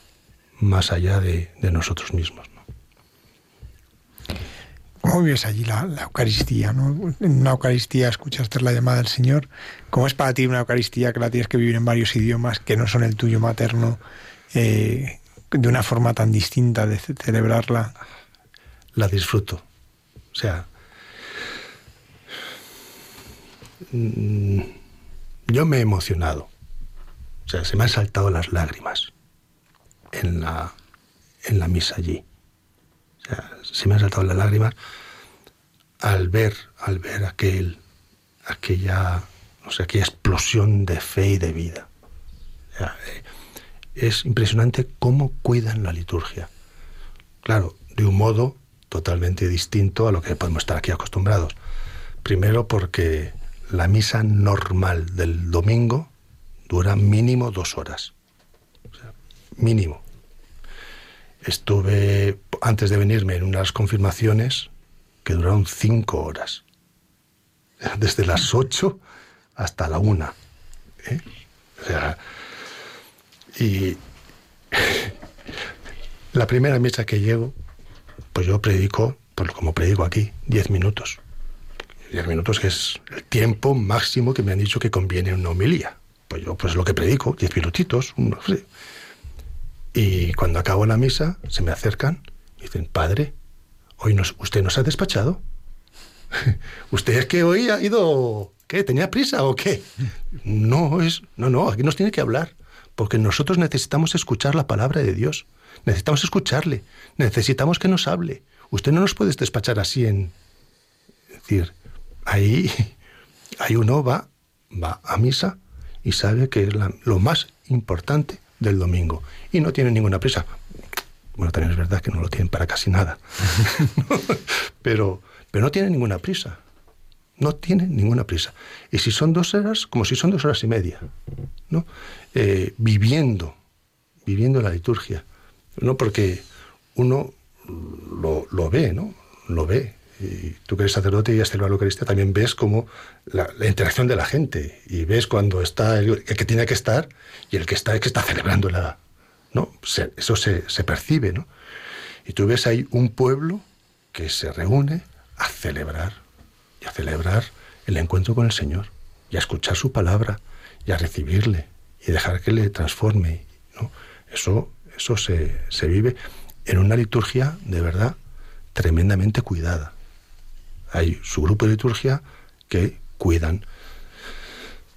más allá de, nosotros mismos, ¿no? ¿Cómo vives allí la, Eucaristía? ¿no? En una Eucaristía escuchaste la llamada del Señor. ¿Cómo es para ti una Eucaristía que la tienes que vivir en varios idiomas que no son el tuyo materno, eh, de una forma tan distinta de celebrarla? La disfruto. O sea, Mm, yo me he emocionado. O sea, se me han saltado las lágrimas en la, en la misa allí. Se me han saltado las lágrimas al ver, al ver aquel, aquella, no sé, aquella explosión de fe y de vida. Eh, es impresionante cómo cuidan la liturgia. Claro, de un modo totalmente distinto a lo que podemos estar aquí acostumbrados. Primero porque la misa normal del domingo dura mínimo dos horas. O sea, mínimo. Estuve, antes de venirme, en unas confirmaciones que duraron cinco horas. [laughs] Desde las ocho hasta la una. ¿eh? O sea, y [laughs] la primera misa que llego, pues yo predico, pues como predico aquí, diez minutos. Diez minutos que es el tiempo máximo que me han dicho que conviene en una homilía. Pues yo, pues lo que predico, diez minutitos, no sé. Y cuando acabo la misa, se me acercan y dicen, Padre, hoy nos, usted nos ha despachado. [laughs] ¿Usted es que hoy ha ido... ¿Qué? ¿Tenía prisa o qué? [laughs] No, es... No, no, aquí nos tiene que hablar. Porque nosotros necesitamos escuchar la palabra de Dios. Necesitamos escucharle. Necesitamos que nos hable. Usted no nos puede despachar así en... Es decir, ahí, ahí uno va, va a misa y sabe que es lo más importante del domingo. Y no tiene ninguna prisa. Bueno, también es verdad que no lo tienen para casi nada. [laughs] pero, pero no tiene ninguna prisa. No tiene ninguna prisa. Y si son dos horas, como si son dos horas y media, ¿no? Eh, viviendo, viviendo la liturgia. No porque uno lo, lo ve, ¿no? Lo ve. Y tú que eres sacerdote y has celebrado la Eucaristía, también ves como la, interacción de la gente. Y ves cuando está el, que tiene que estar y el que está, el que está celebrando la, ¿no? eso se, se percibe, ¿no? Y tú ves ahí un pueblo que se reúne a celebrar, y a celebrar el encuentro con el Señor, y a escuchar su palabra, y a recibirle, y dejar que le transforme, ¿no? Eso, eso se, se vive en una liturgia de verdad tremendamente cuidada. Hay su grupo de liturgia que cuidan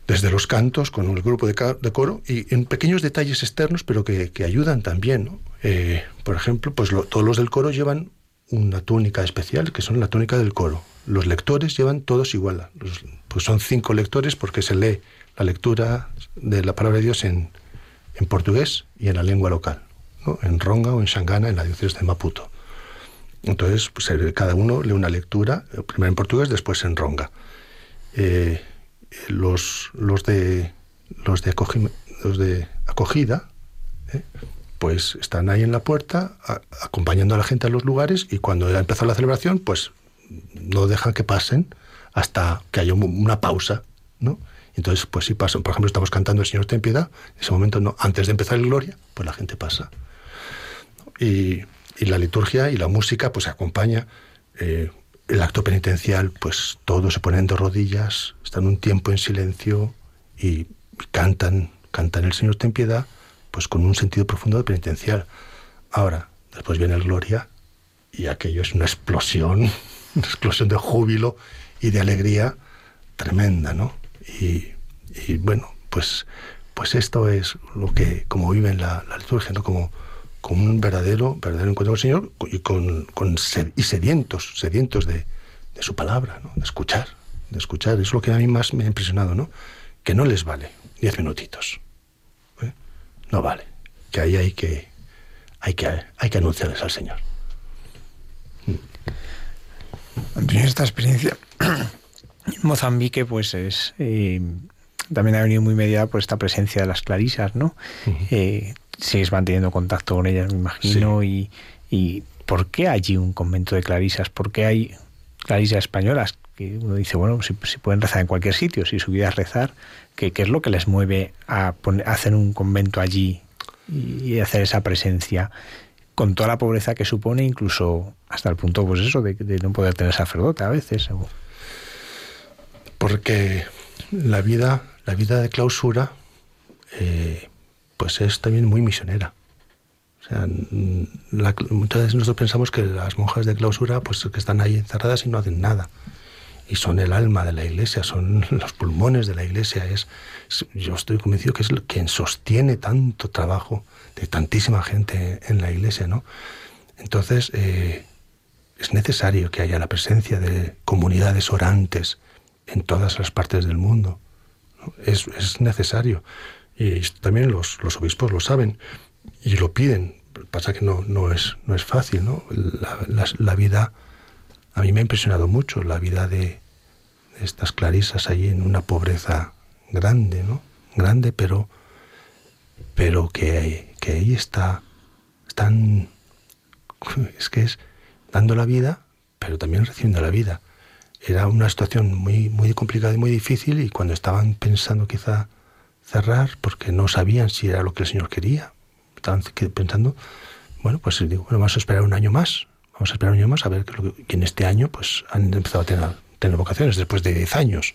desde los cantos con el grupo de, coro y en pequeños detalles externos, pero que, ayudan también. Eh, por ejemplo, pues todos los del coro llevan una túnica especial, que son la túnica del coro. Los lectores llevan todos igual. pues son cinco lectores porque se lee la lectura de la palabra de Dios en, portugués y en la lengua local, en Ronga o en Xangana, en la diócesis de Maputo. Entonces, pues, cada uno lee una lectura, primero en portugués, después en Ronga. Eh, los, los, de, los, de, los de acogida, ¿eh? pues están ahí en la puerta acompañando a la gente a los lugares y cuando ya empezó la celebración, pues no dejan que pasen hasta que haya una pausa, ¿no? Entonces, pues sí pasan. Por ejemplo, estamos cantando El Señor ten piedad. En ese momento, no, antes de empezar el Gloria, pues la gente pasa. Y, y la liturgia y la música, pues acompaña. Eh, el acto penitencial, pues todos se ponen de rodillas, están un tiempo en silencio y cantan, cantan el Señor ten piedad, pues con un sentido profundo de penitencial. Ahora, después viene el Gloria y aquello es una explosión, [laughs] una explosión de júbilo y de alegría tremenda, ¿no? Y, bueno, pues, pues esto es lo que, como vive en la, la liturgia, ¿no? Como, con un verdadero, verdadero encuentro con el Señor y, con, con y sedientos, sedientos de, de su palabra, ¿no? de escuchar, de escuchar. Es lo que a mí más me ha impresionado, ¿no? Que no les vale diez minutitos. ¿eh? No vale. Que ahí hay que, hay que, hay que anunciarles al Señor. Mm. Antonio, esta experiencia en Mozambique, pues es eh, también ha venido muy mediada por esta presencia de las clarisas, ¿no? Sigues manteniendo contacto con ellas, me imagino, y, y ¿por qué allí un convento de clarisas? ¿Por qué hay clarisas españolas? Que uno dice, bueno, si, pueden rezar en cualquier sitio, si su vida es rezar, ¿qué, qué es lo que les mueve a, hacer un convento allí y, hacer esa presencia? con toda la pobreza que supone, incluso hasta el punto, pues eso, de, no poder tener sacerdote a veces. Porque la vida, la vida de clausura eh, pues es también muy misionera. O sea, muchas veces nosotros pensamos que las monjas de clausura, pues que están ahí encerradas y no hacen nada. y son el alma de la iglesia, son [laughs] los pulmones de la iglesia. Es, yo estoy convencido que es quien sostiene tanto trabajo de tantísima gente en la iglesia, ¿no? Entonces, eh, es necesario que haya la presencia de comunidades orantes en todas las partes del mundo. Es, es, necesario. Y también los, los, obispos lo saben y lo piden. Pasa que no, no, es, no es fácil, ¿no? La, la, la vida a mí me ha impresionado mucho la vida de, estas clarisas allí en una pobreza grande, ¿no? Grande, pero, pero que, que ahí está, están, [laughs] es que es dando la vida, pero también recibiendo la vida. Era una situación muy, muy complicada y muy difícil y cuando estaban pensando quizá cerrar, porque no sabían si era lo que el Señor quería, estaban pensando, bueno, pues digo, bueno, vamos a esperar un año más, Vamos a esperar un año más a ver que en este año pues han empezado a tener, tener vocaciones después de 10 años.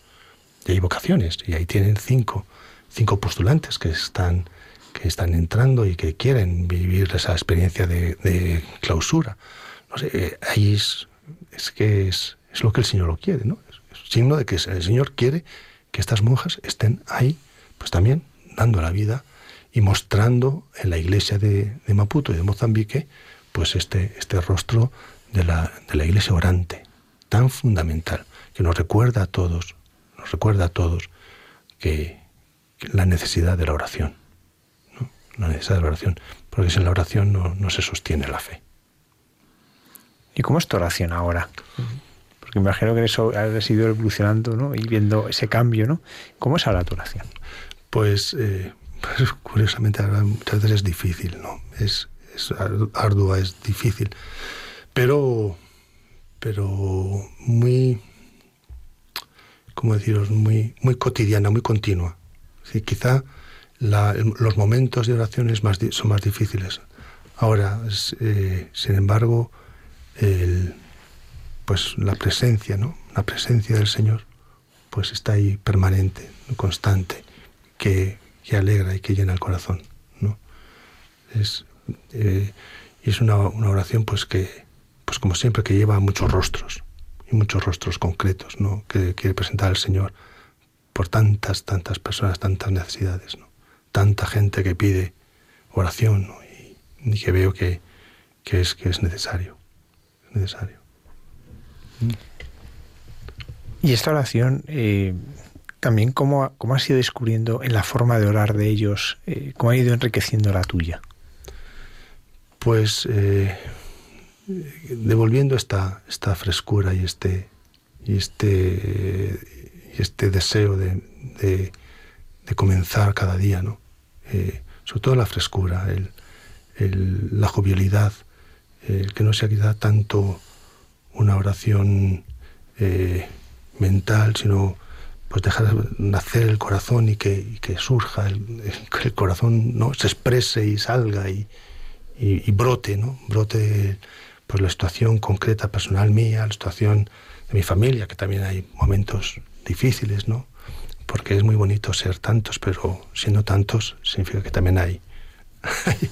Y hay vocaciones y ahí tienen cinco, cinco postulantes que están, que están entrando y que quieren vivir esa experiencia de, clausura. No sé, eh, ahí es, es que es, es, lo que el Señor lo quiere, ¿no? Es, signo de que el Señor quiere que estas monjas estén ahí, pues también dando la vida y mostrando en la iglesia de, de Maputo y de Mozambique pues este, este rostro de la, de la iglesia orante, tan fundamental, que nos recuerda a todos, nos recuerda a todos que, la necesidad de la oración, ¿no? la necesidad de la oración, porque sin la oración no, no se sostiene la fe. ¿Y cómo es tu oración ahora? Porque imagino que eso ha ido evolucionando ¿no? y viendo ese cambio, ¿no? ¿Cómo es ahora tu oración? Pues, eh, pues curiosamente muchas veces es difícil, ¿no? Es, ardua, es difícil, pero, pero muy, ¿cómo deciros? Muy, muy cotidiana, muy continua. quizá los momentos de oración más, son más difíciles. Ahora, eh, sin embargo, pues la presencia, ¿no? La presencia del Señor, pues está ahí permanente, constante, que, que alegra y que llena el corazón, ¿no? Es, eh, y es una, oración pues que, pues como siempre, que lleva muchos rostros, y muchos rostros concretos, ¿no? que quiere presentar al Señor por tantas, tantas personas, tantas necesidades, ¿no? tanta gente que pide oración y, que veo que, es, que es necesario. necesario. Y esta oración, eh, también, ¿cómo, ¿cómo has ido descubriendo en la forma de orar de ellos, eh, cómo ha ido enriqueciendo la tuya? pues eh, devolviendo esta, esta frescura y este, y este, este deseo de, de, comenzar cada día, ¿no? Eh, sobre todo la frescura, el, la jovialidad, el que no sea quizá tanto una oración eh, mental, sino pues dejar nacer el corazón y que, que surja, el, que el corazón ¿no? se exprese y salga y, y, brote, ¿no? Brote pues la situación concreta personal mía, la situación de mi familia, que también hay momentos difíciles, ¿no? Porque es muy bonito ser tantos, pero siendo tantos significa que también hay, [laughs]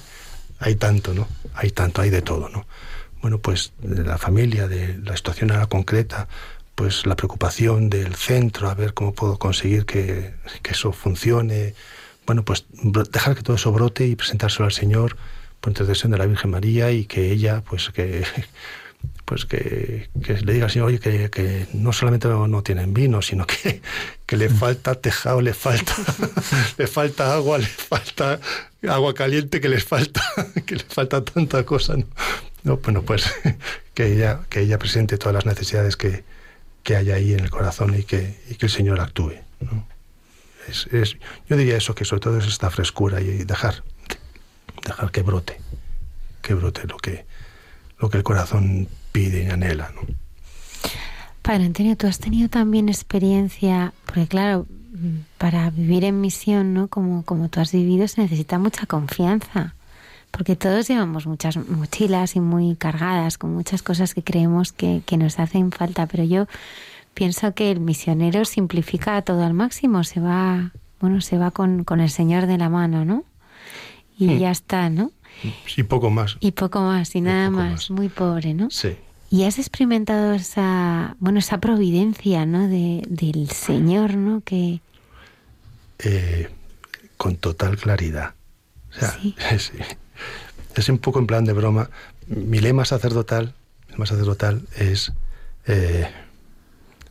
hay, tanto, ¿no? Hay tanto, hay de todo, ¿no? Bueno, pues de la familia, de la situación ahora concreta, pues la preocupación del centro, a ver cómo puedo conseguir que, que eso funcione. Bueno, pues dejar que todo eso brote y presentárselo al Señor por intercesión de la Virgen María y que ella, pues que [laughs] pues que, le diga al Señor, oye, que, no solamente no, tienen vino, sino que, [laughs] que le falta tejado, le falta, [laughs] le falta agua, le falta agua caliente, que les falta, que le falta tanta cosa, ¿no? bueno, pues que ella, que ella presente todas las necesidades que, que hay ahí en el corazón y que, que el Señor actúe. ¿no? Es, es, yo diría eso, que sobre todo es esta frescura y dejar dejar que brote, que brote lo que, lo que el corazón pide y anhela. ¿no? Padre Antonio, tú has tenido también experiencia, porque claro, para vivir en misión, ¿no? Como, como tú has vivido, se necesita mucha confianza. Porque todos llevamos muchas mochilas y muy cargadas con muchas cosas que creemos que, que nos hacen falta. Pero yo pienso que el misionero simplifica todo al máximo. Se va, bueno, se va con, con el Señor de la mano, ¿no? y hmm. ya está, ¿no? Y poco más. Y poco más, y nada más. Muy pobre, ¿no? Sí. Y has experimentado esa, bueno, esa providencia, ¿no? De, del Señor, ¿no? Que Eh, con total claridad. O sea, Sí. [laughs] es un poco en plan de broma. Mi lema sacerdotal, lema sacerdotal es eh,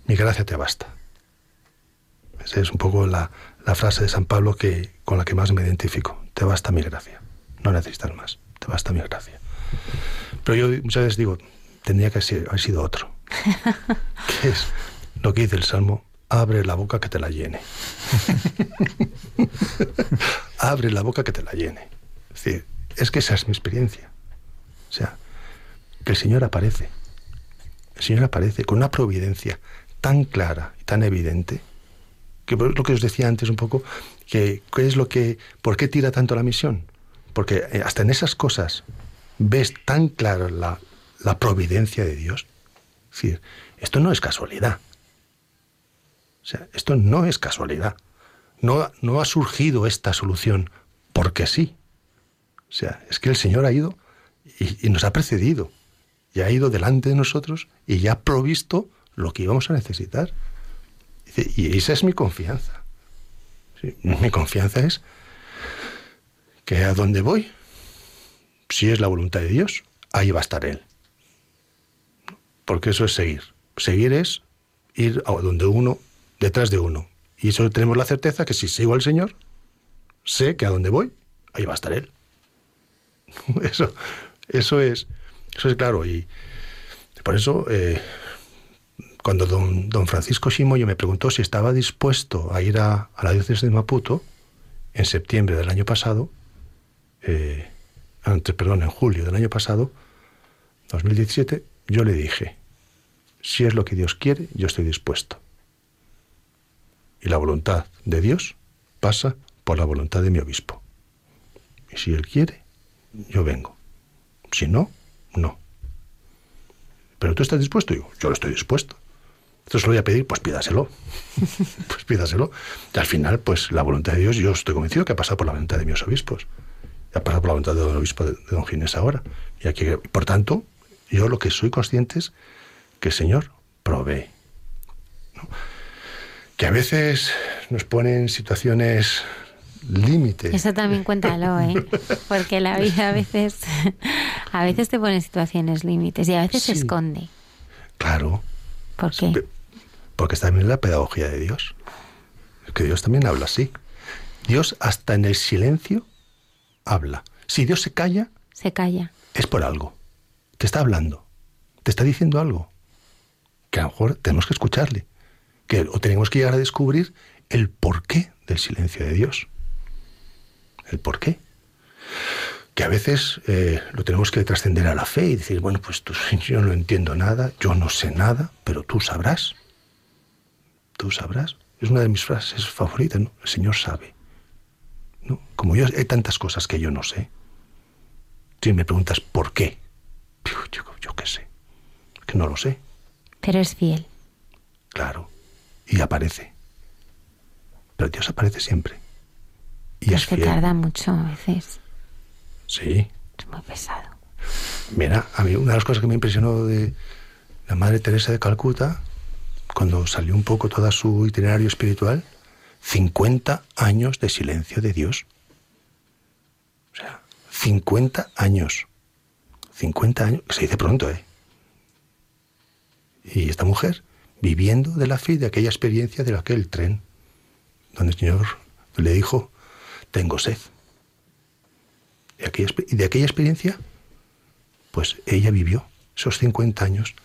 mi gracia te basta. Esa es un poco la, la frase de San Pablo que, con la que más me identifico. Te basta mi gracia. No necesitas más. Te basta mi gracia. Pero yo muchas veces digo, tendría que ser- haber sido otro. [laughs] que es lo que dice el Salmo, abre la boca que te la llene. [laughs] [laughs] abre la boca que te la llene. Es decir, es que esa es mi experiencia. O sea, que el Señor aparece. El Señor aparece con una providencia tan clara y tan evidente que lo que os decía antes un poco, que ¿qué es lo que, ¿por qué tira tanto la misión? Porque eh, hasta en esas cosas ves tan clara la, la providencia de Dios. Es decir, esto no es casualidad. O sea, esto no es casualidad. No, no ha surgido esta solución porque sí. O sea, es que el Señor ha ido y, nos ha precedido. Y ha ido delante de nosotros y ya ha provisto lo que íbamos a necesitar. Y esa es mi confianza. Sí, mi confianza es que a donde voy, si es la voluntad de Dios, ahí va a estar Él. Porque eso es seguir. Seguir es ir a donde uno, detrás de uno. Y eso tenemos la certeza que si sigo al Señor, sé que a donde voy, ahí va a estar Él. [laughs] Eso, eso es, eso es claro. Y por eso, eh, cuando don, don Francisco Shimoyo me preguntó si estaba dispuesto a ir a, a la diócesis de Maputo, en septiembre del año pasado, eh, antes, perdón, en julio del año pasado, 2017, yo le dije, si es lo que Dios quiere, yo estoy dispuesto. Y la voluntad de Dios pasa por la voluntad de mi obispo. Y si Él quiere, yo vengo. Si no, no. Pero tú estás dispuesto, digo, yo lo estoy dispuesto. Entonces lo voy a pedir, pues pídaselo. [laughs] pues pídaselo. Y al final, pues la voluntad de Dios, yo estoy convencido que ha pasado por la voluntad de mis obispos. Ha pasado por la voluntad de don obispo de, don Ginés ahora. Y aquí, por tanto, yo lo que soy consciente es que el Señor provee. ¿no? Que a veces nos pone en situaciones límite. Eso también cuéntalo, ¿eh? Porque la vida a veces, [laughs] a veces te pone en situaciones límites y a veces se esconde. Claro. ¿Por qué? Porque es también la pedagogía de Dios. Que Dios también habla así. Dios hasta en el silencio habla. Si Dios se calla, Se calla. es por algo. Te está hablando. Te está diciendo algo. Que a lo mejor tenemos que escucharle. Que, o tenemos que llegar a descubrir el porqué del silencio de Dios. El porqué. Que a veces eh, lo tenemos que trascender a la fe y decir, bueno, pues tú, [laughs] yo no entiendo nada, yo no sé nada, pero tú sabrás. Tú sabrás. Es una de mis frases favoritas, ¿no? El Señor sabe. ¿no? Como yo, hay tantas cosas que yo no sé. Si me preguntas por qué, yo, yo, yo qué sé, que no lo sé, Pero es fiel. claro, y aparece. Pero Dios aparece siempre. Y Pero es que fiel. tarda mucho a veces. Sí. Es muy pesado. Mira, a mí una de las cosas que me impresionó de la Madre Teresa de Calcuta, cuando salió un poco toda su itinerario espiritual, 50 años de silencio de Dios. O sea, 50 años. 50 años, que se dice pronto, ¿eh? Y esta mujer viviendo de la fe de aquella experiencia de aquel tren, donde el Señor le dijo, tengo sed. Y, de aquella experiencia, pues ella vivió esos 50 años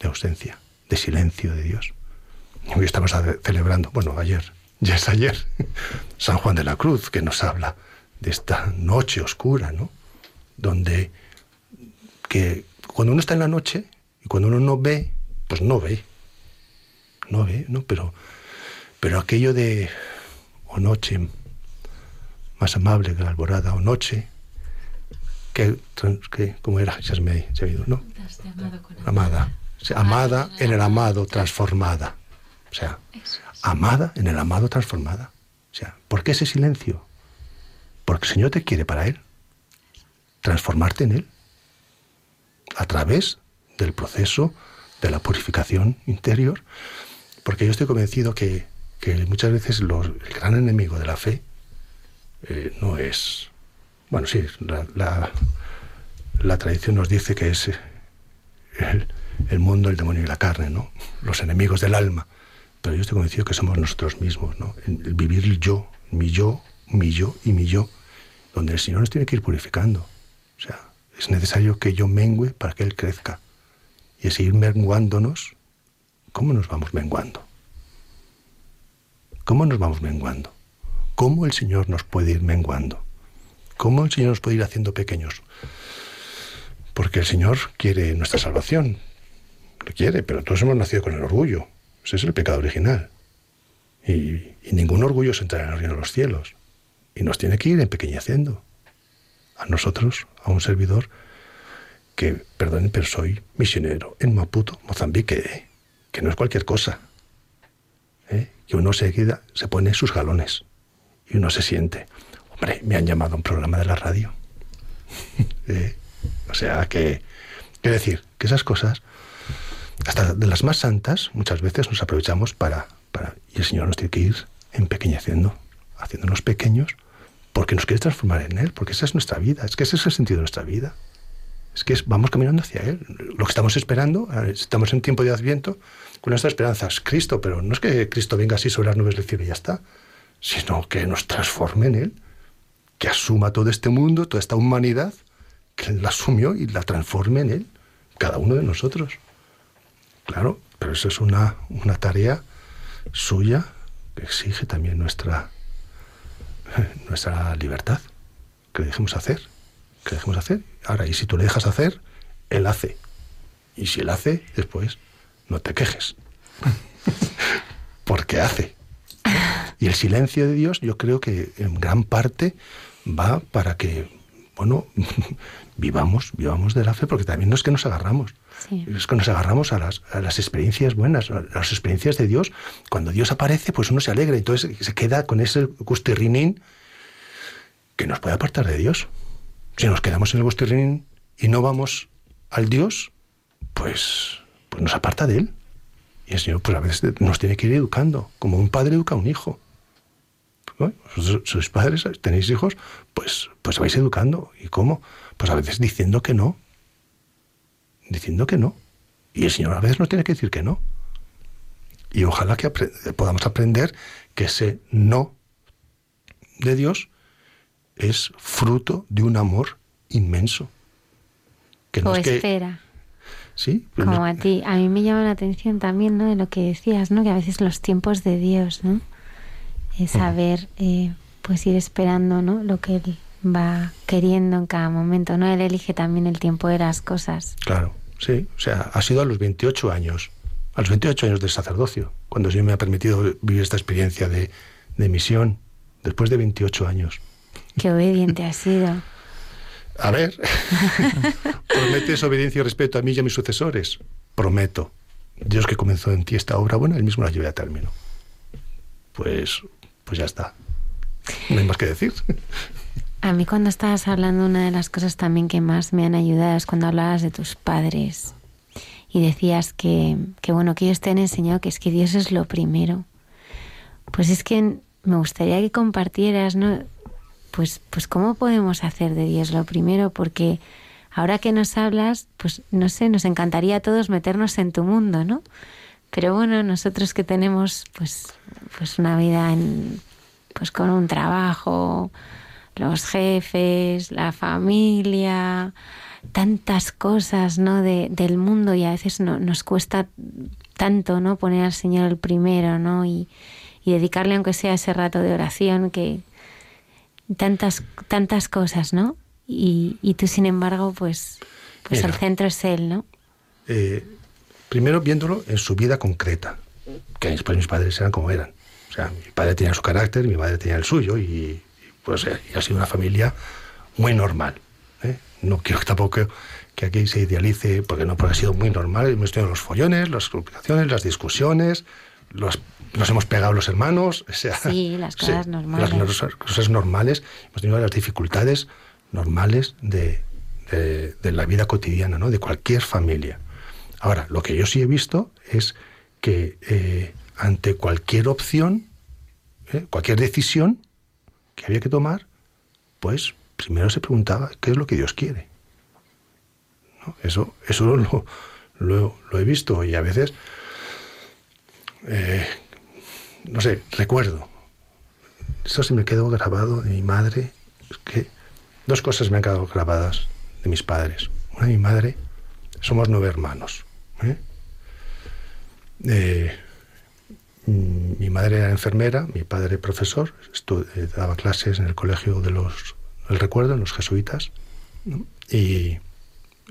de ausencia, de silencio de Dios. Hoy estamos celebrando, bueno, ayer, ya es ayer, [laughs] San Juan de la Cruz, que nos habla de esta noche oscura, ¿no? Donde que cuando uno está en la noche y cuando uno no ve, pues no ve. No ve, ¿no? Pero, pero aquello de o noche más amable que la alborada, o noche, que, que como era, ya se me, se me ido, ¿no? Amada. O sea, amada en el amado, transformada. O sea, amada en el amado, transformada. O sea, ¿por qué ese silencio? Porque el Señor te quiere para Él. Transformarte en Él. A través del proceso, de la purificación interior, porque yo estoy convencido que, muchas veces el gran enemigo de la fe eh, no es, bueno, sí, la, la, tradición nos dice que es el, el, mundo, el demonio y la carne, ¿no? Los enemigos del alma. Pero yo estoy convencido que somos nosotros mismos, ¿no? El, vivir yo, mi yo, mi yo y mi yo, donde el Señor nos tiene que ir purificando. O sea, es necesario que yo mengüe para que Él crezca. Y es ir menguándonos. ¿Cómo nos vamos menguando? ¿Cómo nos vamos menguando? ¿Cómo el Señor nos puede ir menguando? ¿Cómo el Señor nos puede ir haciendo pequeños? Porque el Señor quiere nuestra salvación. Lo quiere, pero todos hemos nacido con el orgullo. Ese es el pecado original. Y, ningún orgullo se entra en el reino de los cielos. Y nos tiene que ir empequeñeciendo. A nosotros, a un servidor, que, perdonen, pero soy misionero en Maputo, Mozambique, ¿eh? que no es cualquier cosa. ¿eh? Que uno seguida se pone sus galones y uno se siente, hombre, me han llamado a un programa de la radio. [laughs] ¿Eh? O sea que, quiero decir, que esas cosas, hasta de las más santas, muchas veces nos aprovechamos para, para y el Señor nos tiene que ir empequeñeciendo, haciéndonos pequeños, porque nos quiere transformar en Él, porque esa es nuestra vida, es que ese es el sentido de nuestra vida. Es que vamos caminando hacia Él. Lo que estamos esperando, estamos en tiempo de Adviento, con nuestra esperanza es Cristo, pero no es que Cristo venga así sobre las nubes del cielo y ya está, sino que nos transforme en Él, que asuma todo este mundo, toda esta humanidad, que la asumió y la transforme en Él, cada uno de nosotros. Claro, pero eso es una, una tarea suya que exige también nuestra, [laughs] nuestra libertad, que le dejemos hacer que dejemos hacer. Ahora, y si tú le dejas hacer, él hace. Y si él hace, después no te quejes. [laughs] Porque hace. Y el silencio de Dios yo creo que en gran parte va para que, bueno, [laughs] vivamos, vivamos de la fe, porque también no es que nos agarramos. Es que nos agarramos a las, a las experiencias buenas, a las experiencias de Dios. Cuando Dios aparece, pues uno se alegra, entonces se queda con ese gustirrinín que nos puede apartar de Dios. Si nos quedamos en el Bostirrín y no vamos al Dios, pues, pues nos aparta de Él. Y el Señor, pues a veces nos tiene que ir educando, como un padre educa a un hijo. Sois padres, tenéis hijos, pues, pues vais educando. ¿Y cómo? Pues a veces diciendo que no. Diciendo que no. Y el Señor a veces nos tiene que decir que no. Y ojalá que podamos aprender que ese no de Dios es fruto de un amor inmenso. Que o espera. Sí. Como a ti. A mí me llama la atención también, ¿no? De lo que decías, ¿no? Que a veces los tiempos de Dios, ¿no? Es saber, eh, pues ir esperando, ¿no? Lo que Él va queriendo en cada momento, ¿no? Él elige también el tiempo de las cosas. Claro, sí. O sea, ha sido a los 28 años, a los 28 años del sacerdocio, cuando Dios me ha permitido vivir esta experiencia de, de misión, después de 28 años. Qué obediente has sido. A ver, [laughs] ¿prometes obediencia y respeto a mí y a mis sucesores? Prometo. Dios que comenzó en ti esta obra buena, él mismo la lleve a término. Pues, pues ya está. No hay más que decir. A mí cuando estabas hablando, una de las cosas también que más me han ayudado es cuando hablabas de tus padres y decías que, que bueno, que ellos te han enseñado que es que Dios es lo primero. Pues es que me gustaría que compartieras, ¿no? pues, pues ¿cómo podemos hacer de Dios lo primero? Porque ahora que nos hablas, pues no sé, nos encantaría a todos meternos en tu mundo, ¿no? Pero bueno, nosotros que tenemos pues, pues una vida en, pues con un trabajo, los jefes, la familia, tantas cosas ¿no? De, del mundo y a veces no, nos cuesta tanto ¿no? poner al Señor el primero ¿no? y, y dedicarle aunque sea ese rato de oración que, tantas, tantas cosas, ¿no? Y, y tú, sin embargo, pues, pues el centro es él, ¿no? Eh, primero viéndolo en su vida concreta, que después mis padres eran como eran. O sea, mi padre tenía su carácter, mi madre tenía el suyo y, pues eh, ha sido una familia muy normal. ¿eh? No quiero tampoco que aquí se idealice, porque no, porque ha sido muy normal. Hemos tenido los follones, las complicaciones, las discusiones, los nos hemos pegado los hermanos, o sea, sí, las [laughs] cosas normales. Las cosas normales, hemos tenido las dificultades normales de, de, la vida cotidiana, ¿no? de cualquier familia. Ahora, lo que yo sí he visto es que eh, ante cualquier opción, eh, cualquier decisión que había que tomar, pues primero se preguntaba qué es lo que Dios quiere. Eso, eso [laughs] lo, lo, he visto y a veces, eh, no sé, recuerdo. Eso se me quedó grabado de mi madre. Es que dos cosas me han quedado grabadas de mis padres. Una, mi madre, somos nueve hermanos. ¿Eh? Eh, mi madre era enfermera, mi padre profesor, eh, daba clases en el colegio de los el recuerdo, en los jesuitas, y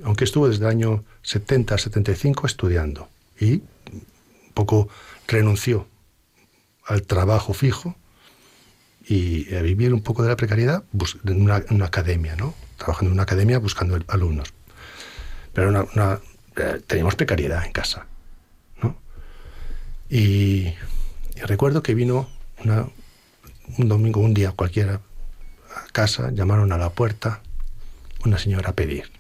aunque estuvo desde el año 70 a 75 estudiando y un poco renunció al trabajo fijo y a vivir un poco de la precariedad en una, en una academia, ¿no? Trabajando en una academia buscando alumnos. Pero una, una, eh, teníamos precariedad en casa. Y, recuerdo que vino un domingo, un día cualquiera, a casa, llamaron a la puerta una señora a pedir.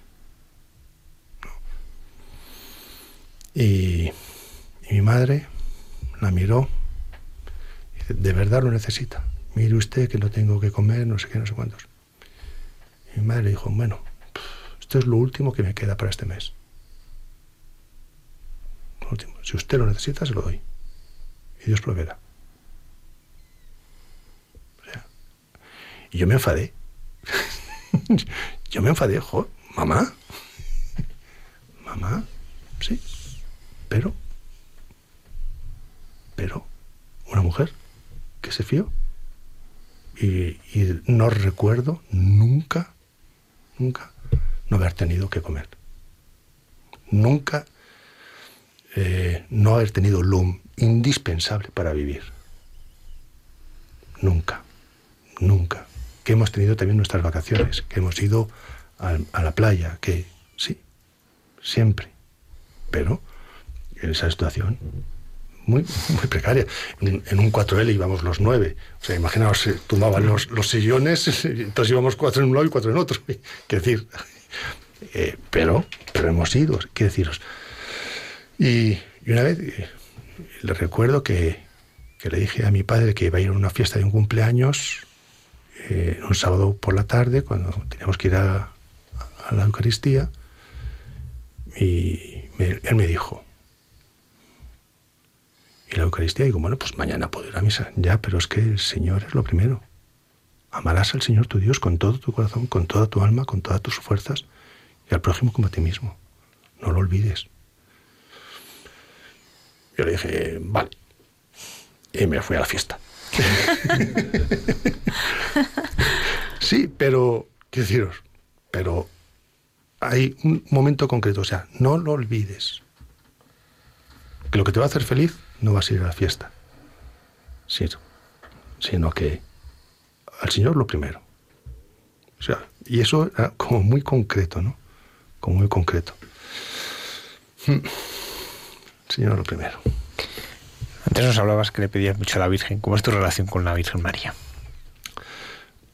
Y, mi madre la miró ¿de verdad lo necesita? Mire usted que no tengo que comer, no sé qué, no sé cuántos. Mi madre le dijo, bueno, esto es lo último que me queda para este mes. Último. Si usted lo necesita, se lo doy. Y Dios proveerá. O y yo me enfadé. [laughs] yo me enfadé, jo, mamá. Mamá, sí. Pero, pero, una mujer que se fió. Y, no recuerdo nunca, nunca no haber tenido que comer. Nunca eh, no haber tenido lo indispensable para vivir. Nunca, nunca. Que hemos tenido también nuestras vacaciones, que hemos ido a, a la playa, que sí, siempre. Pero en esa situación muy, muy precaria. En, un 4L íbamos los nueve. O sea, imaginaos, se los, los sillones, [laughs] entonces íbamos cuatro en un lado y cuatro en otro. [laughs] Quiero decir, eh, pero, pero hemos ido, quiero deciros. Y, y una vez le recuerdo que, que, le dije a mi padre que iba a ir a una fiesta de un cumpleaños eh, un sábado por la tarde, cuando teníamos que ir a, la Eucaristía, y me, él me dijo, y la Eucaristía, digo, bueno, pues mañana puedo ir a misa. Ya, pero es que el Señor es lo primero. Amarás al Señor tu Dios con todo tu corazón, con toda tu alma, con todas tus fuerzas, y al prójimo como a ti mismo. No lo olvides. Yo le dije, vale. Y me fui a la fiesta. [laughs] sí, pero, quiero deciros, pero hay un momento concreto, o sea, no lo olvides. Que lo que te va a hacer feliz no vas a a la fiesta, sino, sino que al Señor lo primero. O sea, y eso era como muy concreto, ¿no? Como muy concreto. Señor lo primero. Antes nos hablabas que le pedías mucho a la Virgen. ¿Cómo es tu relación con la Virgen María?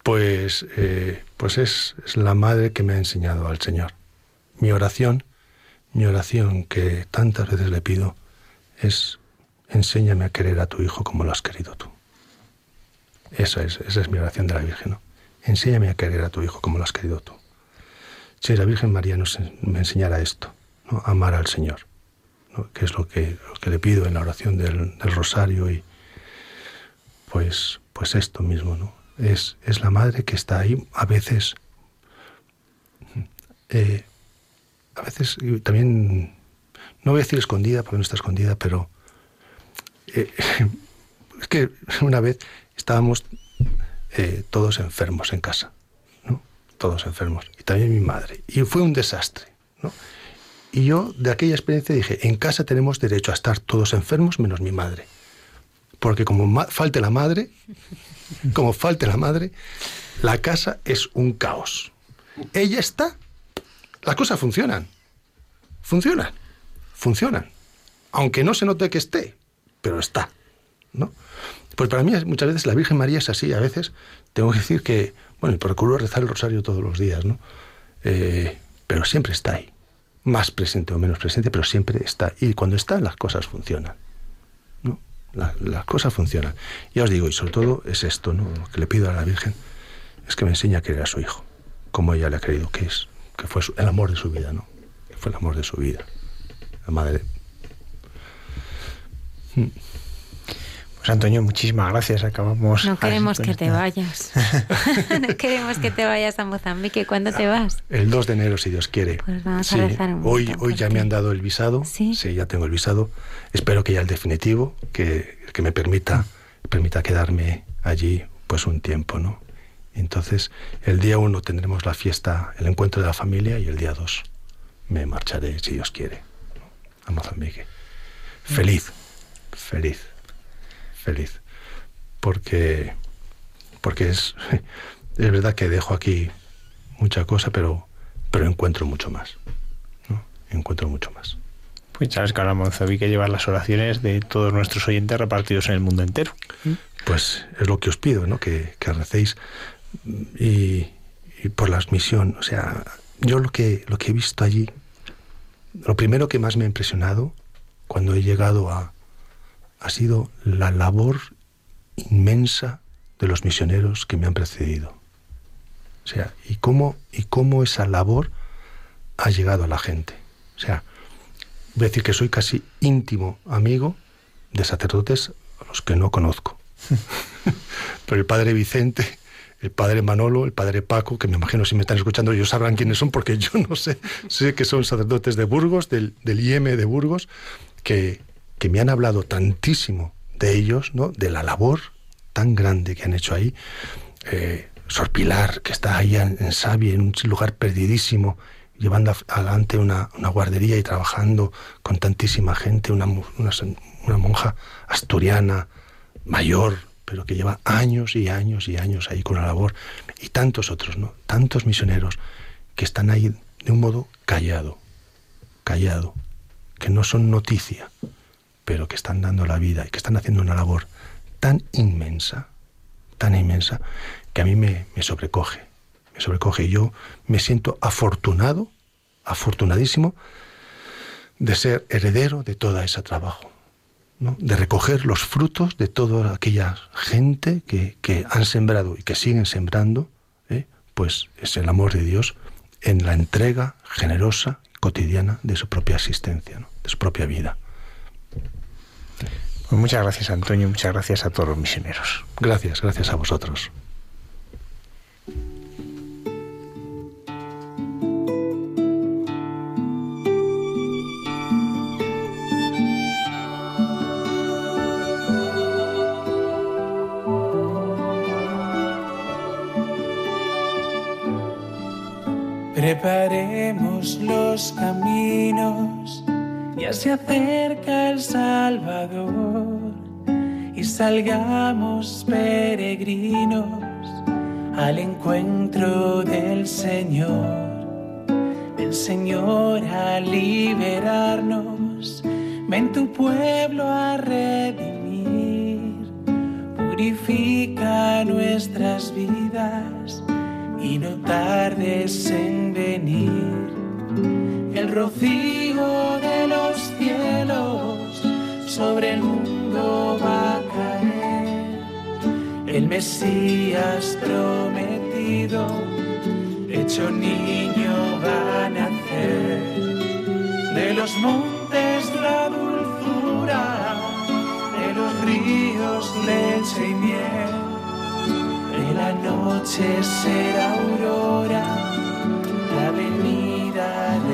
Pues, eh, pues es, es la madre que me ha enseñado al Señor. Mi oración, mi oración que tantas veces le pido es enséñame a querer a tu hijo como lo has querido tú. Esa es, esa es mi oración de la Virgen, ¿no? Enséñame a querer a tu hijo como lo has querido tú. Si la Virgen María nos, me enseñara esto, ¿no? amar al Señor, ¿no? que es lo que, le pido en la oración del, rosario y pues, pues esto mismo, ¿no? Es, es, la madre que está ahí a veces, eh, a veces también, no voy a decir escondida porque no está escondida, pero eh, [laughs] es que una vez estábamos eh, todos enfermos en casa, ¿no? Todos enfermos. Y también mi madre. Y fue un desastre, ¿no? Y yo de aquella experiencia dije, en casa tenemos derecho a estar todos enfermos menos mi madre. Porque como falte la madre, [laughs] como falte la madre, la casa es un caos. Ella está, las cosas funcionan. Funcionan. Funcionan. Aunque no se note que esté, pero está, ¿no? Pues para mí muchas veces la Virgen María es así, a veces tengo que decir que, bueno, procuro rezar el rosario todos los días, ¿no? Eh, pero siempre está ahí, más presente o menos presente, pero siempre está. Y cuando está, las cosas funcionan. ¿no? las cosas funcionan. Ya os digo, y sobre todo es esto, ¿no? Lo que le pido a la Virgen es que me enseñe a querer a su hijo, como ella le ha querido que es, que fue el amor de su vida, ¿no? Que fue el amor de su vida. La madre. Hmm. Pues Antonio, muchísimas gracias. Acabamos. No queremos que te vayas. [laughs] no queremos que te vayas a Mozambique. ¿Cuándo te vas? El 2 de enero, si Dios quiere. Pues vamos a rezar un Hoy, hoy ya me han dado el visado. ¿Sí? ya tengo el visado. Espero que ya el definitivo, que, que me permita, permita quedarme allí pues un tiempo, ¿no? Entonces, el día 1 tendremos la fiesta, el encuentro de la familia y el día 2 me marcharé, si Dios quiere, a Mozambique. Feliz, feliz feliz. Porque, porque es, [laughs] es verdad que dejo aquí mucha cosa, pero, pero encuentro mucho más. ¿no? Encuentro mucho más. Pues sabes que ahora Monzaví lleva las oraciones de todos nuestros oyentes repartidos en el mundo entero. Pues es lo que os pido, ¿no? Que, que recéis y, y, por la misión. O sea, yo lo que, lo que he visto allí, lo primero que más me ha impresionado cuando he llegado a, ha sido la labor inmensa de los misioneros que me han precedido. O sea, y cómo, y cómo esa labor ha llegado a la gente. O sea, voy a decir que soy casi íntimo amigo de sacerdotes a los que no conozco. [laughs] Pero el padre Vicente, el padre Manolo, el padre Paco, que me imagino si me están escuchando ellos sabrán quiénes son porque yo no sé, sé que son sacerdotes de Burgos, del, del de Burgos, que, que me han hablado tantísimo de ellos, ¿no? de la labor tan grande que han hecho ahí. Eh, Sor Pilar, que está ahí en, en en un lugar perdidísimo, llevando adelante una, guardería y trabajando con tantísima gente, una, una, monja asturiana, mayor, pero que lleva años y años y años ahí con la labor, y tantos otros, ¿no? Tantos misioneros que están ahí de un modo callado, callado, que no son noticia, pero que están dando la vida y que están haciendo una labor tan inmensa, tan inmensa, que a mí me, sobrecoge, me sobrecoge. Yo me siento afortunado, afortunadísimo, de ser heredero de todo ese trabajo, de recoger los frutos de toda aquella gente que, han sembrado y que siguen sembrando, ¿eh? pues es el amor de Dios en la entrega generosa, cotidiana de su propia existencia, de su propia vida. Pues muchas gracias Antonio, muchas gracias a todos los misioneros. Gracias, gracias a vosotros. Preparemos los caminos ya se acerca el Salvador y salgamos peregrinos al encuentro del Señor. El Señor a liberarnos, ven tu pueblo a redimir, purifica nuestras vidas y no tardes en venir. El rocío de los cielos sobre el mundo va a caer. El Mesías prometido, hecho niño va a nacer. De los montes la dulzura, de los ríos leche y miel. De la noche será aurora, la venida de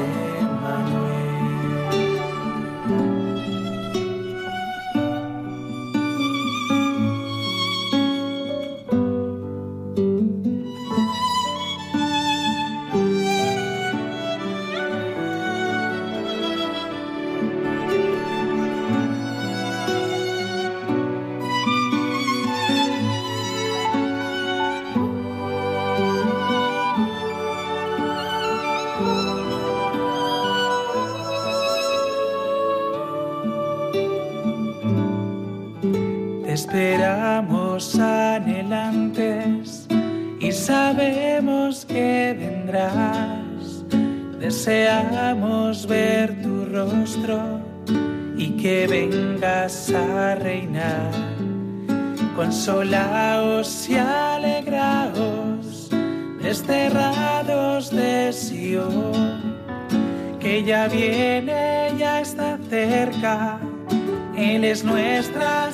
Consolaos y alegraos, desterrados de Sion, que ya viene, ya está cerca, Él es nuestra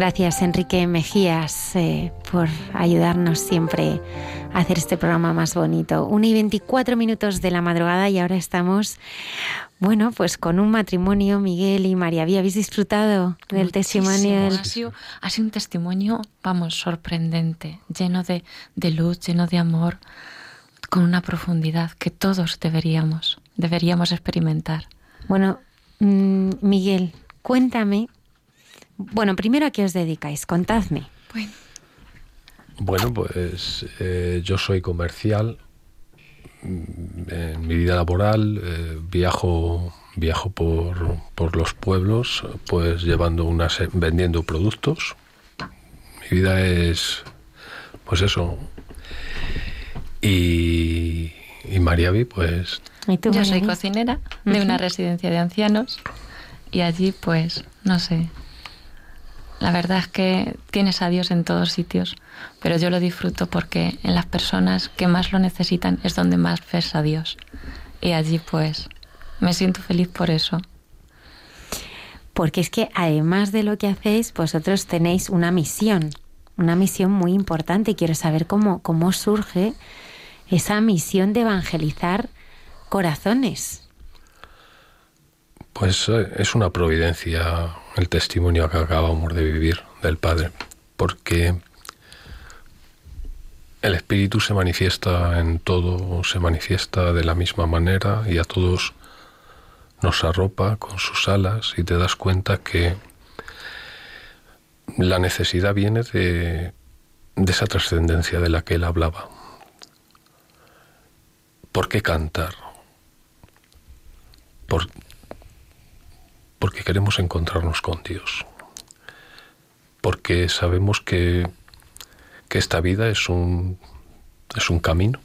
Gracias Enrique Mejías eh, por ayudarnos siempre a hacer este programa más bonito. 1 y 24 minutos de la madrugada y ahora estamos, bueno, pues con un matrimonio, Miguel y María. ¿Habéis disfrutado del testimonio? Ha, sido, ha sido un testimonio, vamos, sorprendente, lleno de, de luz, lleno de amor, con una profundidad que todos deberíamos, deberíamos experimentar. Bueno, mm, Miguel, cuéntame bueno, primero a qué os dedicáis, contadme. Bueno, pues eh, yo soy comercial. Mm, en mi vida laboral eh, viajo viajo por, por, los pueblos, pues llevando unas vendiendo productos. Mi vida es pues eso. Y, y Mariavi, pues. yo soy cocinera de una residencia de ancianos y allí, pues, no sé, la verdad es que tienes a Dios en todos sitios, pero yo lo disfruto porque en las personas que más lo necesitan es donde más ves a Dios. Y allí pues me siento feliz por eso. Porque es que además de lo que hacéis, vosotros tenéis una misión, una misión muy importante y quiero saber cómo, cómo surge esa misión de evangelizar corazones. Pues eh, es una providencia el testimonio que acabamos de vivir del Padre, porque el Espíritu se manifiesta en todo, se manifiesta de la misma manera y a todos nos arropa con sus alas y te das cuenta que la necesidad viene de, de esa trascendencia de la que él hablaba. ¿Por qué cantar? Por, porque queremos encontrarnos con Dios, porque sabemos que, que esta vida es un, es un camino,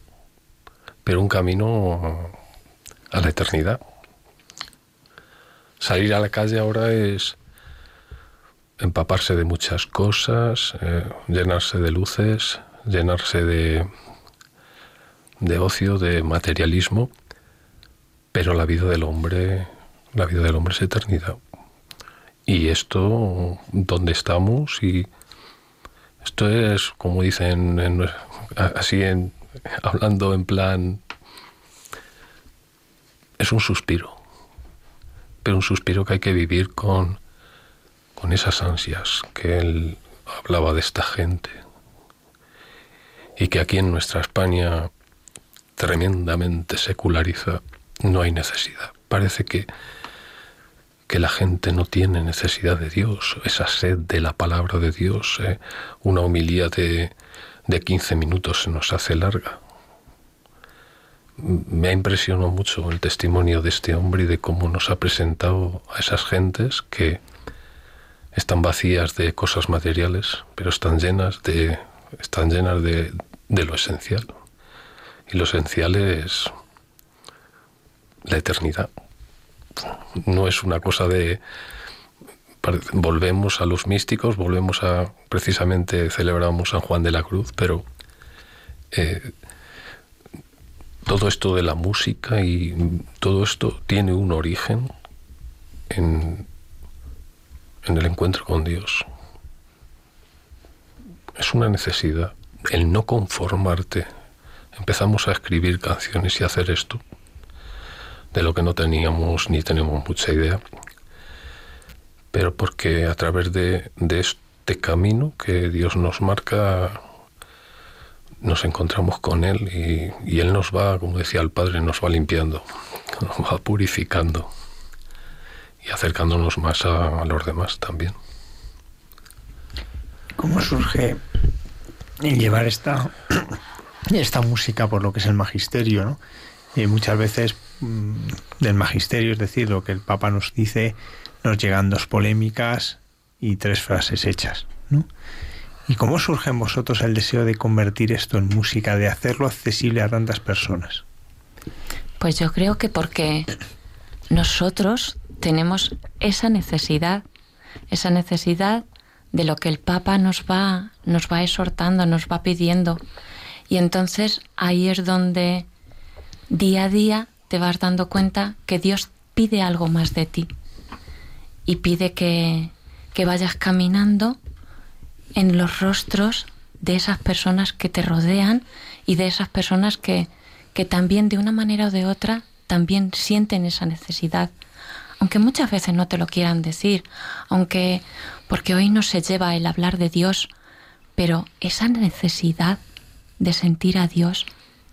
pero un camino a la eternidad. Salir a la calle ahora es empaparse de muchas cosas, eh, llenarse de luces, llenarse de, de ocio, de materialismo, pero la vida del hombre La vida del hombre es eternidad. Y esto, ¿dónde estamos? Y esto es, como dicen, así [laughs] hablando en plan, es un suspiro, pero un suspiro que hay que vivir con, con esas ansias que él hablaba de esta gente y que aquí en nuestra España tremendamente seculariza, no hay necesidad. Parece que, que la gente no tiene necesidad de Dios, esa sed de la palabra de Dios, eh, una homilía de, de 15 minutos se nos hace larga. Me ha impresionado mucho el testimonio de este hombre y de cómo nos ha presentado a esas gentes que están vacías de cosas materiales, pero están llenas de, están llenas de, de lo esencial. Y lo esencial es la eternidad. No es una cosa de volvemos a los místicos, volvemos a precisamente celebramos San Juan de la Cruz, pero eh, todo esto de la música y todo esto tiene un origen en, en el encuentro con Dios. Es una necesidad el no conformarte. Empezamos a escribir canciones y hacer esto, de lo que no teníamos ni tenemos mucha idea, pero porque a través de, este camino que Dios nos marca, nos encontramos con Él y, Él nos va, como decía el Padre, nos va limpiando, [laughs] nos va purificando y acercándonos más a, los demás también. ¿Cómo surge llevar esta, [clears throat] esta música por lo que es el magisterio, ¿no? Y muchas veces del magisterio, es decir, lo que el Papa nos dice, nos llegan dos polémicas y tres frases hechas, ¿no? ¿Y cómo surge en vosotros el deseo de convertir esto en música, de hacerlo accesible a tantas personas? Pues yo creo que porque nosotros tenemos esa necesidad, esa necesidad de lo que el Papa nos va, nos va exhortando, nos va pidiendo. Y entonces ahí es donde día a día te vas dando cuenta que Dios pide algo más de ti y pide que, que vayas caminando en los rostros de esas personas que te rodean y de esas personas que, que también de una manera o de otra también sienten esa necesidad. Aunque muchas veces no te lo quieran decir, aunque porque hoy no se lleva el hablar de Dios, pero esa necesidad de sentir a Dios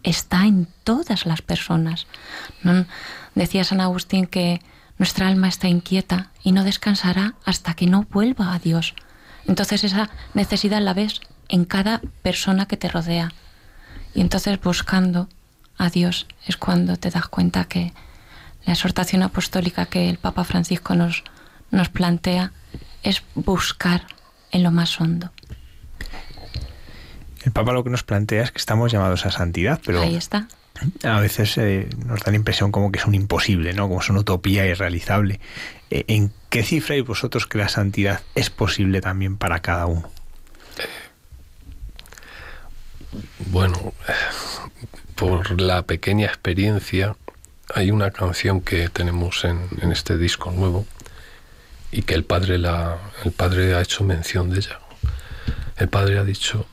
está en todas las personas. Decía San Agustín que nuestra alma está inquieta y no descansará hasta que no vuelva a Dios. Entonces esa necesidad la ves en cada persona que te rodea. Y entonces buscando a Dios es cuando te das cuenta que la exhortación apostólica que el Papa Francisco nos, nos plantea es buscar en lo más hondo. El Papa lo que nos plantea es que estamos llamados a santidad, pero ahí está. A veces eh, nos da la impresión como que es un imposible, ¿no? Como es una utopía irrealizable. Eh, ¿En qué cifra y vosotros que la santidad es posible también para cada uno? Bueno, por la pequeña experiencia hay una canción que tenemos en, este disco nuevo y que el padre, la, el padre ha hecho mención de ella. El padre ha dicho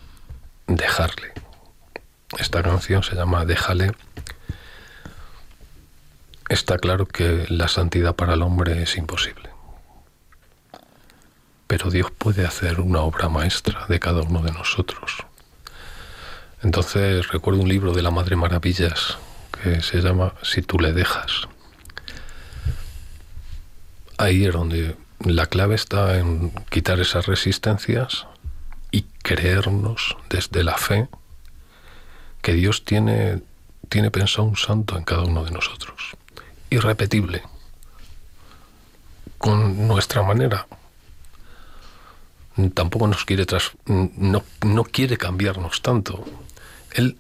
dejarle. Esta canción se llama Déjale. Está claro que la santidad para el hombre es imposible. Pero Dios puede hacer una obra maestra de cada uno de nosotros. Entonces recuerdo un libro de la Madre Maravillas que se llama Si tú le dejas. Ahí es donde la clave está en quitar esas resistencias y creernos desde la fe que Dios tiene, tiene pensado un santo en cada uno de nosotros. Irrepetible. Con nuestra manera. Tampoco nos quiere tras, no, no quiere cambiarnos tanto. Él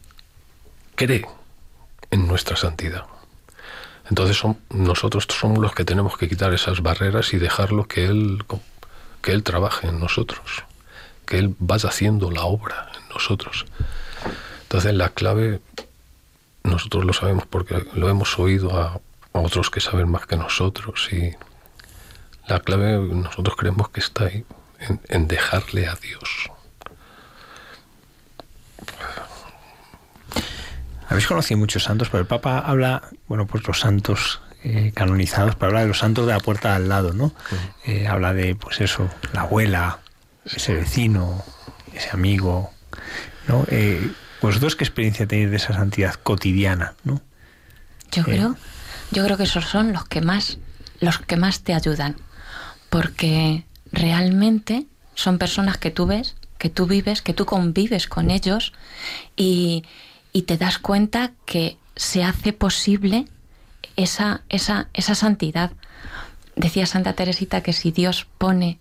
cree en nuestra santidad. Entonces nosotros somos los que tenemos que quitar esas barreras y dejarlo que Él, que él trabaje en nosotros, que Él vaya haciendo la obra en nosotros. Entonces la clave, nosotros lo sabemos porque lo hemos oído a, a otros que saben más que nosotros y la clave nosotros creemos que está ahí, en, dejarle a Dios. Habéis conocido muchos santos, pero el Papa habla, bueno, pues los santos eh, canonizados, pero habla de los santos de la puerta al lado, ¿no? Eh, habla de, pues eso, la abuela, ese vecino, ese amigo, ¿no? Eh, ¿Vosotros qué experiencia tenéis de esa santidad cotidiana, no? Yo creo, yo creo que esos son los que más, los que más te ayudan, porque realmente son personas que tú ves, que tú vives, que tú convives con ellos y, y te das cuenta que se hace posible esa, esa, esa santidad. Decía Santa Teresita que si Dios pone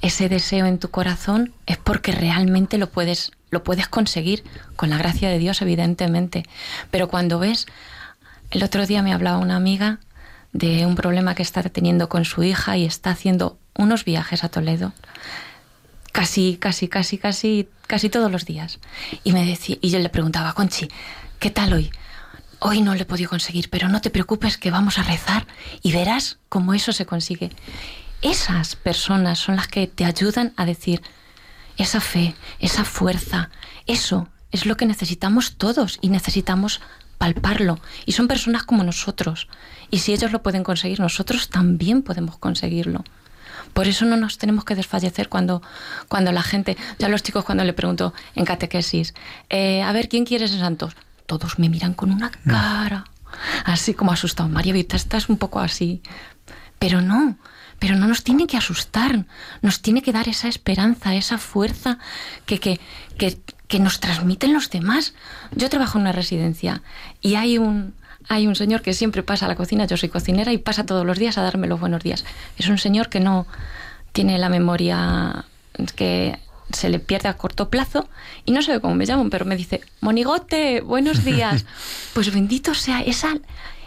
ese deseo en tu corazón es porque realmente lo puedes, lo puedes conseguir, con la gracia de Dios, evidentemente. Pero cuando ves, el otro día me hablaba una amiga de un problema que está teniendo con su hija y está haciendo unos viajes a Toledo. Casi, casi, casi, casi, casi todos los días. Y me decía, y yo le preguntaba, Conchi, ¿qué tal hoy? Hoy no lo he podido conseguir, pero no te preocupes que vamos a rezar y verás cómo eso se consigue. Esas personas son las que te ayudan a decir esa fe, esa fuerza, eso es lo que necesitamos todos y necesitamos palparlo. Y son personas como nosotros. Y si ellos lo pueden conseguir, nosotros también podemos conseguirlo. Por eso no nos tenemos que desfallecer cuando, cuando la gente, ya los chicos cuando le pregunto en catequesis, eh, a ver, ¿quién quiere ser santos? todos me miran con una mm. cara así como asustado. María Vita, estás un poco así. Pero no, pero no nos tiene que asustar, nos tiene que dar esa esperanza, esa fuerza que, que, que, que nos transmiten los demás. Yo trabajo en una residencia y hay un, hay un señor que siempre pasa a la cocina, yo soy cocinera y pasa todos los días a darme los buenos días. Es un señor que no tiene la memoria que se le pierde a corto plazo y no sé cómo me llaman, pero me dice, Monigote, buenos días. [laughs] pues bendito sea esa,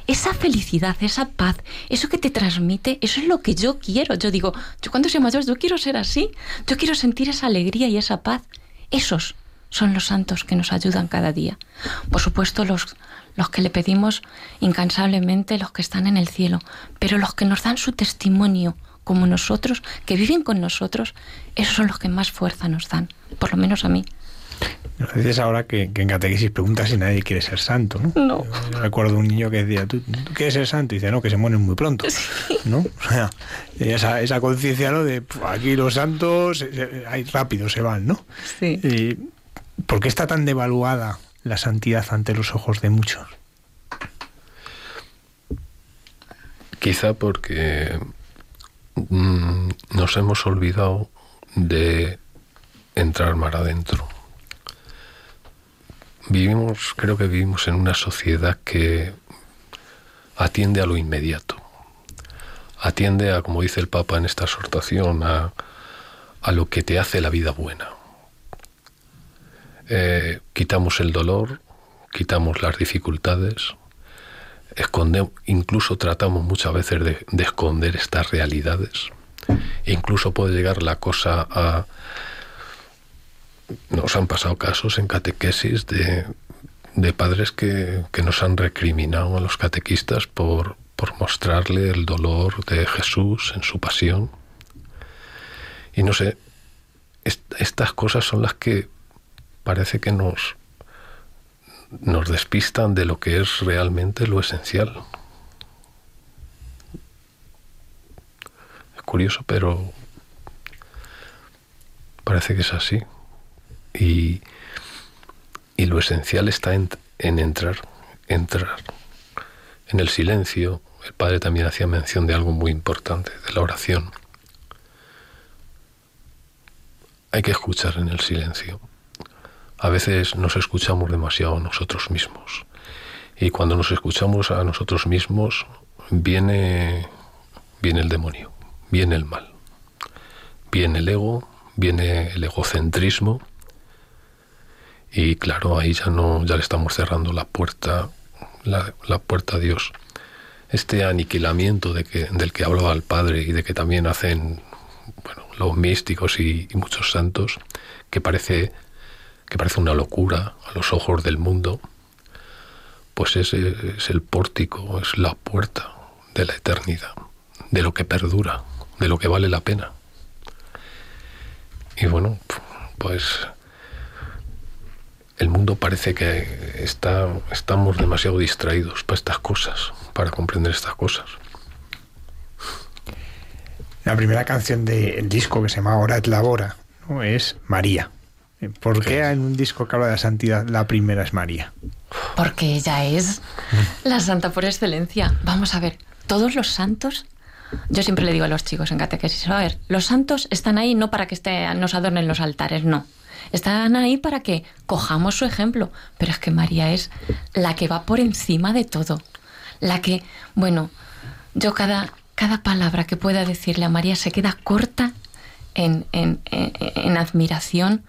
esa felicidad, esa paz, eso que te transmite, eso es lo que yo quiero. Yo digo, yo cuando sea mayor, yo quiero ser así, yo quiero sentir esa alegría y esa paz. Esos son los santos que nos ayudan cada día. Por supuesto, los, los que le pedimos incansablemente, los que están en el cielo, pero los que nos dan su testimonio como nosotros, que viven con nosotros, esos son los que más fuerza nos dan, por lo menos a mí. Dices ahora que, en catequesis preguntas si nadie quiere ser santo, ¿no? No. Yo recuerdo un niño que decía, ¿tú, quieres ser santo? Y dice, no, que se mueren muy pronto, ¿no? O sea, esa, esa conciencia, ¿no? De aquí los santos, ahí rápido se van, ¿no? Sí. Y, ¿Por qué está tan devaluada la santidad ante los ojos de muchos? Quizá porque Mm, nos hemos olvidado de entrar más adentro. Vivimos, creo que vivimos en una sociedad que atiende a lo inmediato, atiende a, como dice el Papa en esta exhortación, a, a lo que te hace la vida buena. Eh, quitamos el dolor, quitamos las dificultades, escondemos, incluso tratamos muchas veces de, esconder estas realidades. E incluso puede llegar la cosa a... Nos han pasado casos en catequesis de, de padres que, que, nos han recriminado a los catequistas por, por mostrarle el dolor de Jesús en su pasión. Y no sé, estas cosas son las que parece que nos, nos despistan de lo que es realmente lo esencial. Es curioso, pero parece que es así. Y, y lo esencial está en, en entrar, entrar en el silencio. El padre también hacía mención de algo muy importante, de la oración. Hay que escuchar en el silencio a veces nos escuchamos demasiado nosotros mismos. Y cuando nos escuchamos a nosotros mismos, viene, viene el demonio, viene el mal, viene el ego, viene el egocentrismo. Y claro, ahí ya no, ya le estamos cerrando la puerta, la, puerta a Dios. Este aniquilamiento de que, del que hablaba el Padre y de que también hacen bueno, los místicos y, y muchos santos, que parece que parece una locura a los ojos del mundo, pues ese es el pórtico, es la puerta, de la eternidad, de lo que perdura, de lo que vale la pena. Y bueno, pues el mundo parece que está, estamos demasiado distraídos para estas cosas, para comprender estas cosas. La primera canción del disco que se llama Hora et Labora ¿no? es María. ¿Por qué en un disco que habla de la santidad la primera es María? Porque ella es [laughs] la santa por excelencia. Vamos a ver, todos los santos yo siempre le digo a los chicos en catequesis, a ver, los santos están ahí no para que esté, nos adornen los altares, no. Están ahí para que cojamos su ejemplo. Pero es que María es la que va por encima de todo. La que, bueno, yo cada, cada palabra que pueda decirle a María se queda corta en, en, en admiración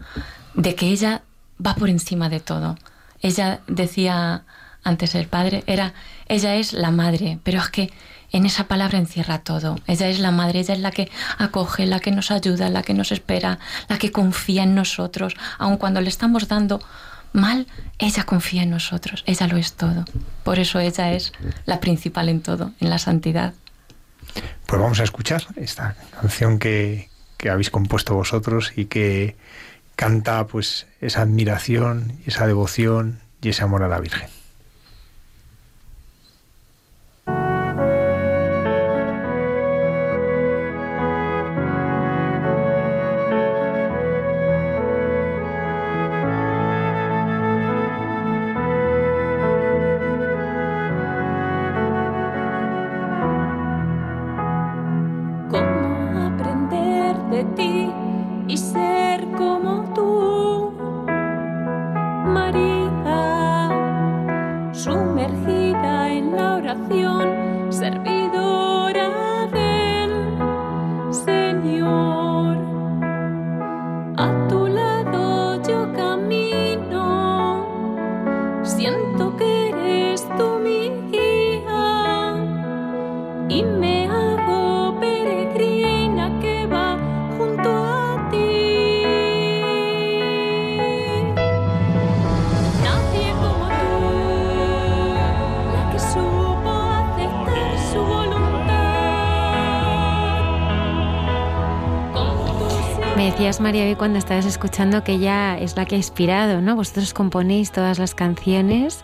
de que ella va por encima de todo. Ella decía antes el padre, era, ella es la madre, pero es que en esa palabra encierra todo. Ella es la madre, ella es la que acoge, la que nos ayuda, la que nos espera, la que confía en nosotros. Aun cuando le estamos dando mal, ella confía en nosotros, ella lo es todo. Por eso ella es la principal en todo, en la santidad. Pues vamos a escuchar esta canción que, que habéis compuesto vosotros y que canta pues esa admiración, esa devoción y ese amor a la Virgen. María, cuando estabas escuchando que ella es la que ha inspirado, ¿no? Vosotros componéis todas las canciones,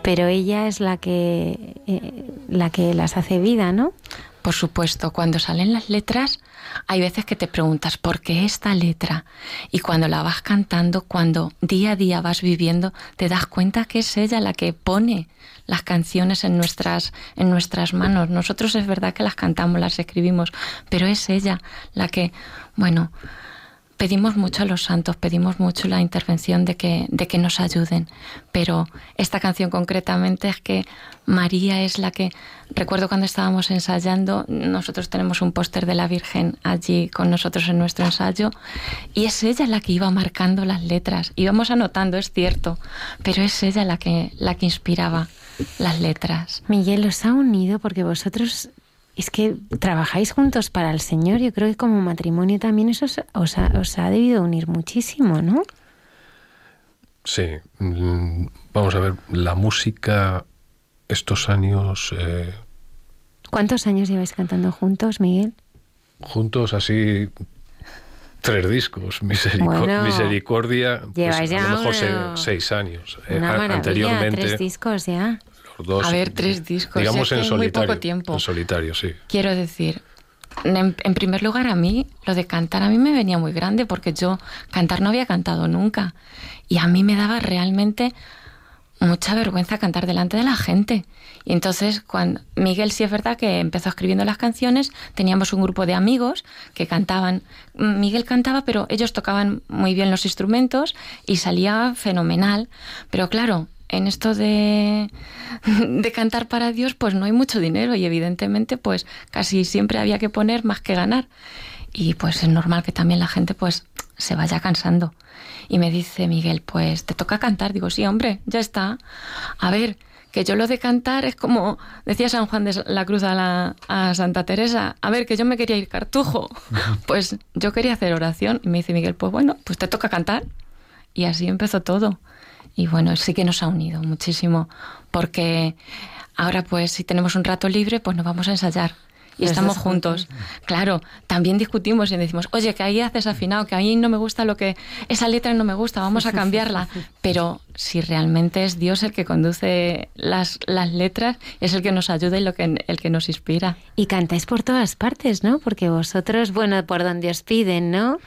pero ella es la que, eh, la que las hace vida, ¿no? Por supuesto, cuando salen las letras, hay veces que te preguntas por qué esta letra. Y cuando la vas cantando, cuando día a día vas viviendo, te das cuenta que es ella la que pone las canciones en nuestras, en nuestras manos. Nosotros es verdad que las cantamos, las escribimos, pero es ella la que, bueno, pedimos mucho a los santos, pedimos mucho la intervención de que, de que nos ayuden, pero esta canción concretamente es que María es la que, recuerdo cuando estábamos ensayando, nosotros tenemos un póster de la Virgen allí con nosotros en nuestro ensayo, y es ella la que iba marcando las letras, íbamos anotando, es cierto, pero es ella la que, la que inspiraba las letras. Miguel, os ha unido porque vosotros es que trabajáis juntos para el Señor. Yo creo que como matrimonio también eso os ha, debido unir muchísimo, ¿no? Sí. Mm, vamos a ver, la música estos años... Eh, ¿Cuántos años lleváis cantando juntos, Miguel? Juntos así tres discos. misericordia, pues, a lo mejor seis años. Eh, anteriormente. Tres discos ya. A ver, tres discos. Digamos en solitario. Muy poco tiempo. En solitario, sí. Quiero decir, en, primer lugar, a mí, lo de cantar a mí me venía muy grande porque yo cantar no había cantado nunca. Y a mí me daba realmente mucha vergüenza cantar delante de la gente. Y entonces, cuando Miguel sí es verdad que empezó escribiendo las canciones, teníamos un grupo de amigos que cantaban. Miguel cantaba, pero ellos tocaban muy bien los instrumentos y salía fenomenal. Pero claro, en esto de, [laughs] de, cantar para Dios, pues no hay mucho dinero y evidentemente pues casi siempre había que poner más que ganar. Y pues es normal que también la gente pues se vaya cansando. Y me dice Miguel, pues te toca cantar. Digo, sí, hombre, ya está. A ver, que yo lo de cantar es como decía San Juan de la Cruz a, la, a Santa Teresa, a ver, que yo me quería ir cartujo. [laughs] Pues yo quería hacer oración y me dice Miguel, pues bueno, pues te toca cantar. Y así empezó todo. Y bueno, sí que nos ha unido muchísimo, porque ahora pues si tenemos un rato libre, pues nos vamos a ensayar y estamos juntos. Claro, también discutimos y decimos, oye, que ahí haces afinado, que ahí no me gusta lo que, esa letra no me gusta, vamos a [laughs] cambiarla. Pero si realmente es Dios el que conduce las, las letras, es el que nos ayuda y lo que, el que nos inspira. Y cantáis por todas partes, ¿no? Porque vosotros, bueno, por donde os piden, ¿no?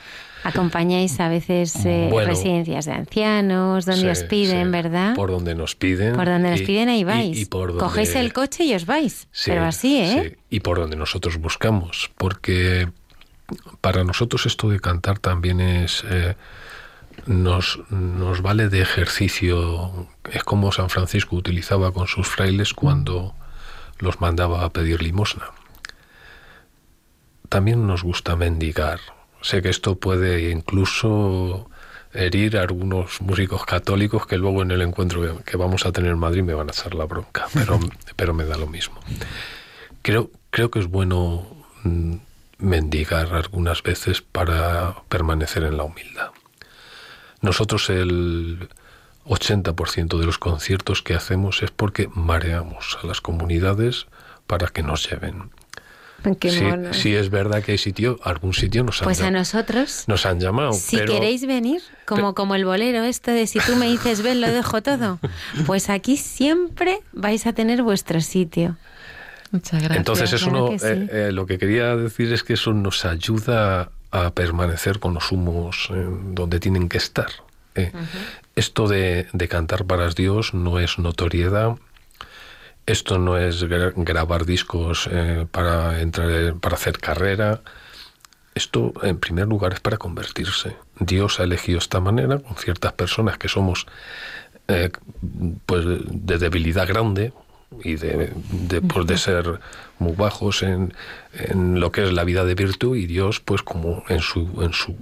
Acompañáis a veces eh, residencias de ancianos, donde os piden, ¿verdad? Por donde nos piden. Por donde nos piden, ahí vais. Cogéis el coche y os vais. pero así, ¿eh? Y por donde nosotros buscamos. Porque para nosotros esto de cantar también es. Eh, nos, nos vale de ejercicio. Es como San Francisco utilizaba con sus frailes cuando los mandaba a pedir limosna. También nos gusta mendigar Sé que esto puede incluso herir a algunos músicos católicos que luego en el encuentro que vamos a tener en Madrid me van a hacer la bronca, [laughs] pero, pero me da lo mismo. Creo, creo que es bueno mm, mendigar algunas veces para permanecer en la humildad. Nosotros el 80% de los conciertos que hacemos es porque mareamos a las comunidades para que nos lleven. Sí, es verdad que hay sitio, algún sitio nos han Pues a nosotros. Nos han llamado. Si queréis venir, como, como el bolero esto de si tú me dices ven, lo dejo todo. [laughs] Pues aquí siempre vais a tener vuestro sitio. Muchas gracias. Entonces, eso eh, eh, lo que quería decir es que eso nos ayuda a permanecer con los humos donde tienen que estar. Eh. Esto de, de cantar para Dios no es notoriedad, esto no es grabar discos eh, para entrar, para hacer carrera. Esto, en primer lugar, es para convertirse. Dios ha elegido esta manera con ciertas personas que somos, eh, pues, de debilidad grande y de, de, pues, de ser muy bajos en, en, lo que es la vida de virtud y Dios, pues, como en su, en su,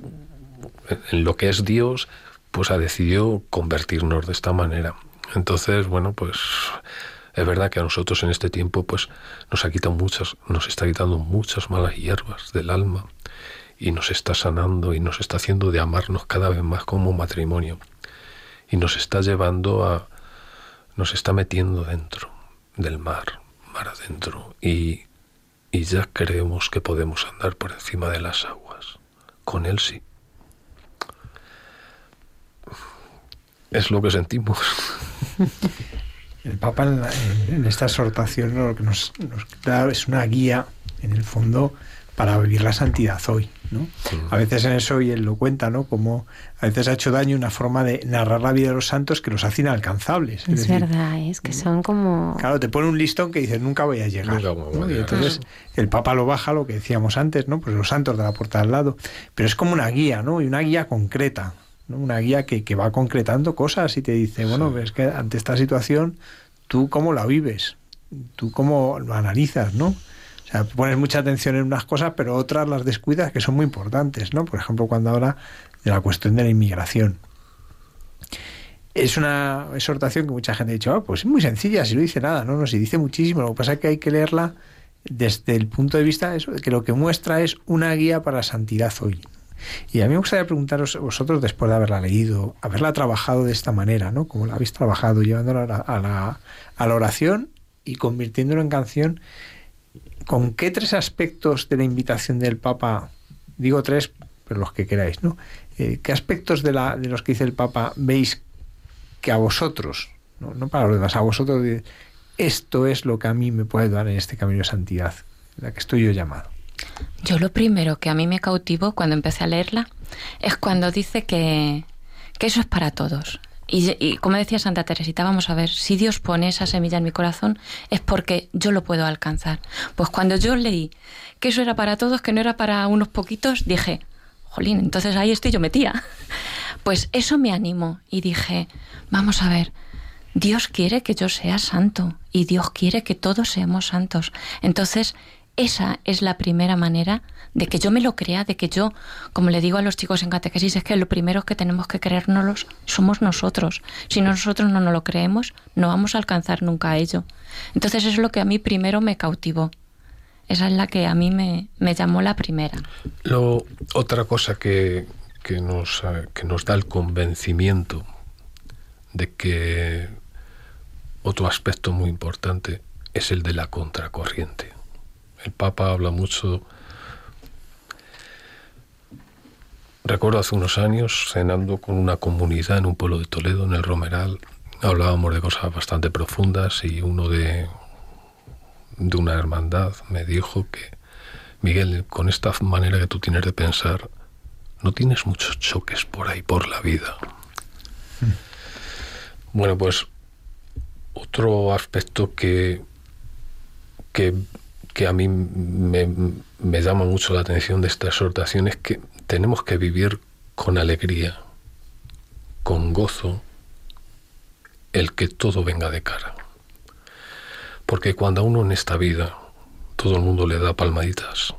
en lo que es Dios, pues, ha decidido convertirnos de esta manera. Entonces, bueno, pues es verdad que a nosotros en este tiempo pues nos ha quitado muchas, nos está quitando muchas malas hierbas del alma y nos está sanando y nos está haciendo de amarnos cada vez más como matrimonio y nos está llevando a nos está metiendo dentro del mar, mar adentro y, y ya creemos que podemos andar por encima de las aguas. Con él sí. Es lo que sentimos. [laughs] El Papa en, esta exhortación lo que nos, da es una guía, en el fondo, para vivir la santidad hoy. ¿no? A veces en eso, y él lo cuenta, ¿no? como a veces ha hecho daño una forma de narrar la vida de los santos que los hace inalcanzables. Es, verdad, es que son como... Claro, te pone un listón que dice nunca voy a llegar. Y entonces el Papa lo baja, lo que decíamos antes, ¿no? pues los santos de la puerta al lado. Pero es como una guía, ¿no? y una guía concreta una guía que, que, va concretando cosas y te dice, bueno, ves que ante esta situación, ¿tú cómo la vives? ¿Tú cómo lo analizas, no? O sea, pones mucha atención en unas cosas, pero otras las descuidas que son muy importantes, ¿no? Por ejemplo, cuando habla de la cuestión de la inmigración. Es una exhortación que mucha gente ha dicho, ah, pues es muy sencilla, si no dice nada, no, no, si dice muchísimo. Lo que pasa es que hay que leerla desde el punto de vista de eso, de que lo que muestra es una guía para la santidad hoy. Y a mí me gustaría preguntaros vosotros, después de haberla leído, haberla trabajado de esta manera, ¿no? Como la habéis trabajado, llevándola a la, a la oración y convirtiéndolo en canción, ¿con qué tres aspectos de la invitación del Papa, digo tres, pero los que queráis, ¿no? Eh, ¿Qué aspectos de, la, de los que dice el Papa veis que a vosotros, no, no para los demás, a vosotros, esto es lo que a mí me puede dar en este camino de santidad, la que estoy yo llamado? Yo lo primero que a mí me cautivó cuando empecé a leerla es cuando dice que, eso es para todos. Y, como decía Santa Teresita, vamos a ver, si Dios pone esa semilla en mi corazón es porque yo lo puedo alcanzar. Pues cuando yo leí que eso era para todos, que no era para unos poquitos, dije, jolín, entonces ahí estoy yo metía. [laughs] Pues eso me animó y dije, vamos a ver, Dios quiere que yo sea santo y Dios quiere que todos seamos santos. Entonces, esa es la primera manera de que yo me lo crea, de que yo, como le digo a los chicos en catequesis, es que lo primero que tenemos que creérnoslos somos nosotros. Si nosotros no nos lo creemos, no vamos a alcanzar nunca a ello. Entonces eso es lo que a mí primero me cautivó. Esa es la que a mí me, llamó la primera. Lo, otra cosa que, que, nos, que nos da el convencimiento de que otro aspecto muy importante es el de la contracorriente. El Papa habla mucho Recuerdo hace unos años cenando con una comunidad en un pueblo de Toledo, en el Romeral, hablábamos de cosas bastante profundas y uno de, de una hermandad me dijo que, Miguel, con esta manera que tú tienes de pensar, no tienes muchos choques por ahí, por la vida. Bueno, pues otro aspecto que, que, que a mí me, me llama mucho la atención de esta exhortación es que tenemos que vivir con alegría, con gozo, el que todo venga de cara. Porque cuando a uno en esta vida todo el mundo le da palmaditas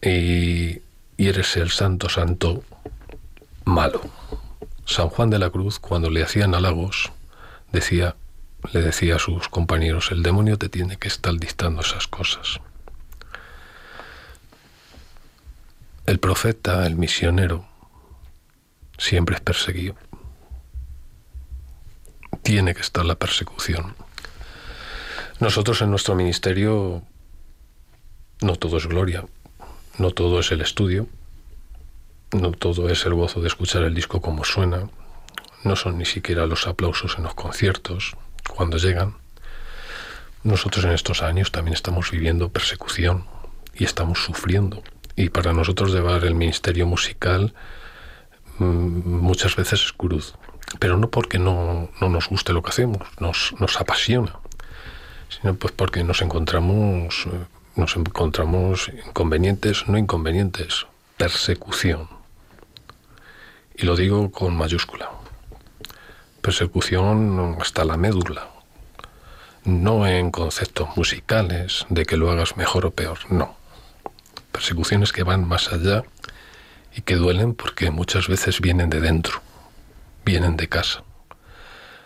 y, y eres el santo santo malo. San Juan de la Cruz, cuando le hacían halagos, decía, le decía a sus compañeros, el demonio te tiene que estar dictando esas cosas. El profeta, el misionero, siempre es perseguido. Tiene que estar la persecución. Nosotros en nuestro ministerio no todo es gloria, no todo es el estudio, no todo es el gozo de escuchar el disco como suena, no son ni siquiera los aplausos en los conciertos cuando llegan. Nosotros en estos años también estamos viviendo persecución y estamos sufriendo y para nosotros llevar el ministerio musical mm, muchas veces es cruz. Pero no porque no, nos guste lo que hacemos, nos, nos apasiona, sino pues porque nos encontramos, eh, nos encontramos inconvenientes, no inconvenientes, persecución. Y lo digo con mayúscula. Persecución hasta la médula. No en conceptos musicales de que lo hagas mejor o peor, no persecuciones que van más allá y que duelen porque muchas veces vienen de dentro, vienen de casa.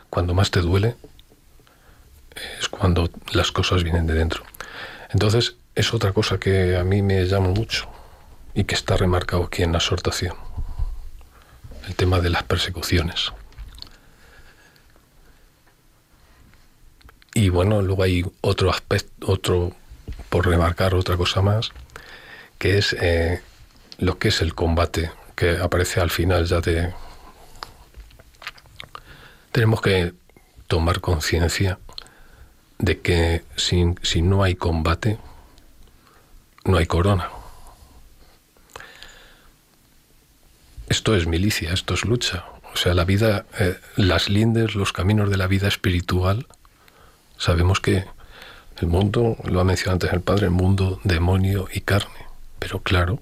Cuando más te duele es cuando las cosas vienen de dentro. Entonces es otra cosa que a mí me llama mucho y que está remarcado aquí en la exhortación, el tema de las persecuciones. Y bueno, luego hay otro aspecto, otro, por remarcar otra cosa más, que es eh, lo que es el combate, que aparece al final ya de... Tenemos que tomar conciencia de que si, no hay combate, no hay corona. Esto es milicia, esto es lucha. O sea, la vida, eh, las lindes, los caminos de la vida espiritual, sabemos que el mundo, lo ha mencionado antes el Padre, el mundo, demonio y carne. Pero claro,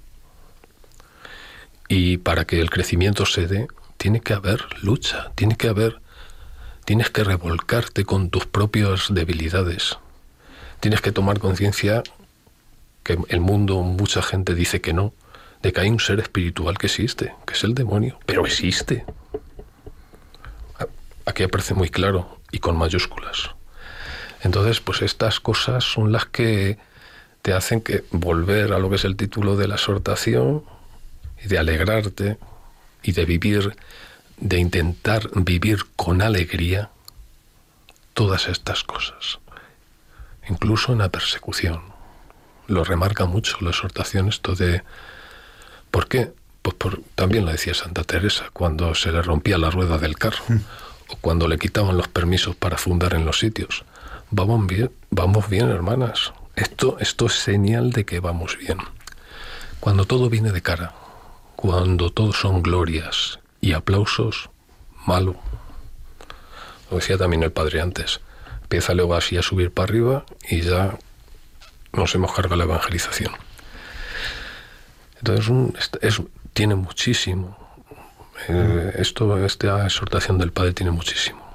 y para que el crecimiento se dé, tiene que haber lucha, tiene que haber, tienes que revolcarte con tus propias debilidades. Tienes que tomar conciencia que el mundo, mucha gente dice que no, de que hay un ser espiritual que existe, que es el demonio, pero existe. Aquí aparece muy claro y con mayúsculas. Entonces, pues estas cosas son las que te hacen que volver a lo que es el título de la exhortación y de alegrarte y de vivir, de intentar vivir con alegría todas estas cosas, incluso en la persecución. Lo remarca mucho la exhortación esto de... ¿Por qué? Pues por, también lo decía Santa Teresa, cuando se le rompía la rueda del carro mm. o cuando le quitaban los permisos para fundar en los sitios. Vamos bien, vamos bien, hermanas, esto, esto es señal de que vamos bien. Cuando todo viene de cara, cuando todo son glorias y aplausos, malo. Lo decía también el padre antes. Empieza luego así a subir para arriba y ya nos hemos cargado la evangelización. Entonces es, tiene muchísimo. Eh, esto, esta exhortación del Padre tiene muchísimo.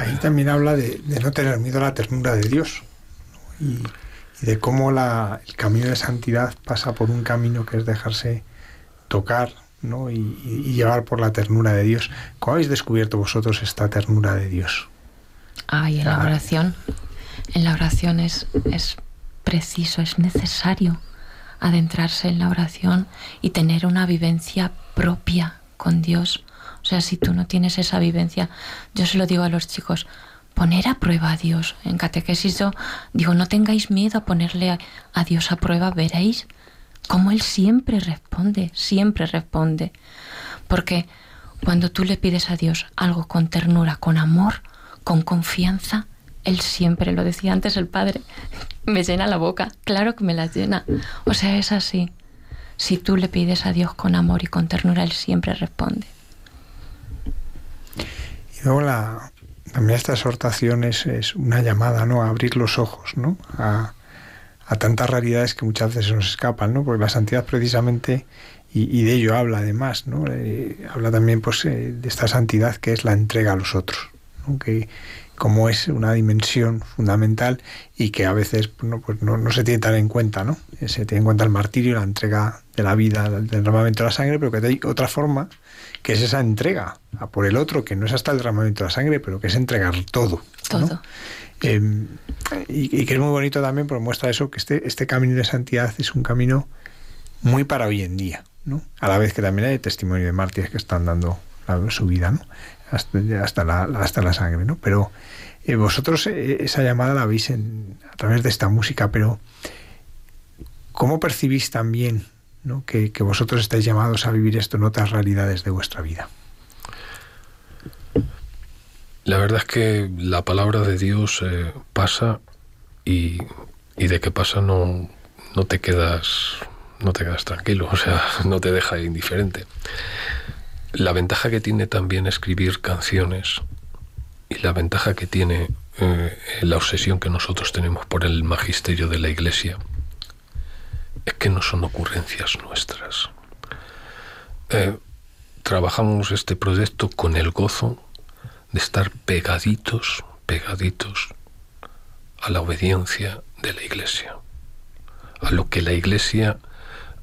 Ahí también habla de, de no tener miedo a la ternura de Dios. Y y de cómo la, el camino de santidad pasa por un camino que es dejarse tocar ¿no? y, llevar por la ternura de Dios. ¿Cómo habéis descubierto vosotros esta ternura de Dios? Ay, en la oración. En la oración es, es preciso, es necesario adentrarse en la oración y tener una vivencia propia con Dios. O sea, si tú no tienes esa vivencia, yo se lo digo a los chicos, poner a prueba a Dios. En catequesis yo digo, no tengáis miedo a ponerle a Dios a prueba, veréis cómo Él siempre responde, siempre responde. Porque cuando tú le pides a Dios algo con ternura, con amor, con confianza, Él siempre, lo decía antes el Padre, [laughs] me llena la boca, claro que me la llena. O sea, es así. Si tú le pides a Dios con amor y con ternura, Él siempre responde. Y la, también esta exhortación es, una llamada ¿no? a abrir los ojos ¿no? a, tantas realidades que muchas veces nos escapan, ¿no? porque la santidad precisamente, y, de ello habla además, ¿no? Eh, habla también pues, eh, de esta santidad que es la entrega a los otros, que como es una dimensión fundamental y que a veces no, pues no, no, se tiene tan en cuenta, ¿no? Se tiene en cuenta el martirio, la entrega de la vida, el derramamiento de la sangre, pero que hay otra forma que es esa entrega a por el otro, que no es hasta el derramamiento de la sangre, pero que es entregar todo. Todo. Em, y, que es muy bonito también, porque muestra eso, que este, este camino de santidad es un camino muy para hoy en día, ¿no? A la vez que también hay testimonio de mártires que están dando su vida, ¿no? Hasta, la, hasta la sangre, ¿no? Pero eh, vosotros eh, esa llamada la veis en, a través de esta música, pero ¿cómo percibís también que, vosotros estáis llamados a vivir esto en otras realidades de vuestra vida. La verdad es que la palabra de Dios eh, pasa y, de que pasa no, no te quedas no te quedas tranquilo, [laughs] o sea, no te deja indiferente. La ventaja que tiene también escribir canciones y la ventaja que tiene eh, la obsesión que nosotros tenemos por el magisterio de la Iglesia es que no son ocurrencias nuestras. Eh, trabajamos este proyecto con el gozo de estar pegaditos, pegaditos a la obediencia de la Iglesia, a lo que la Iglesia,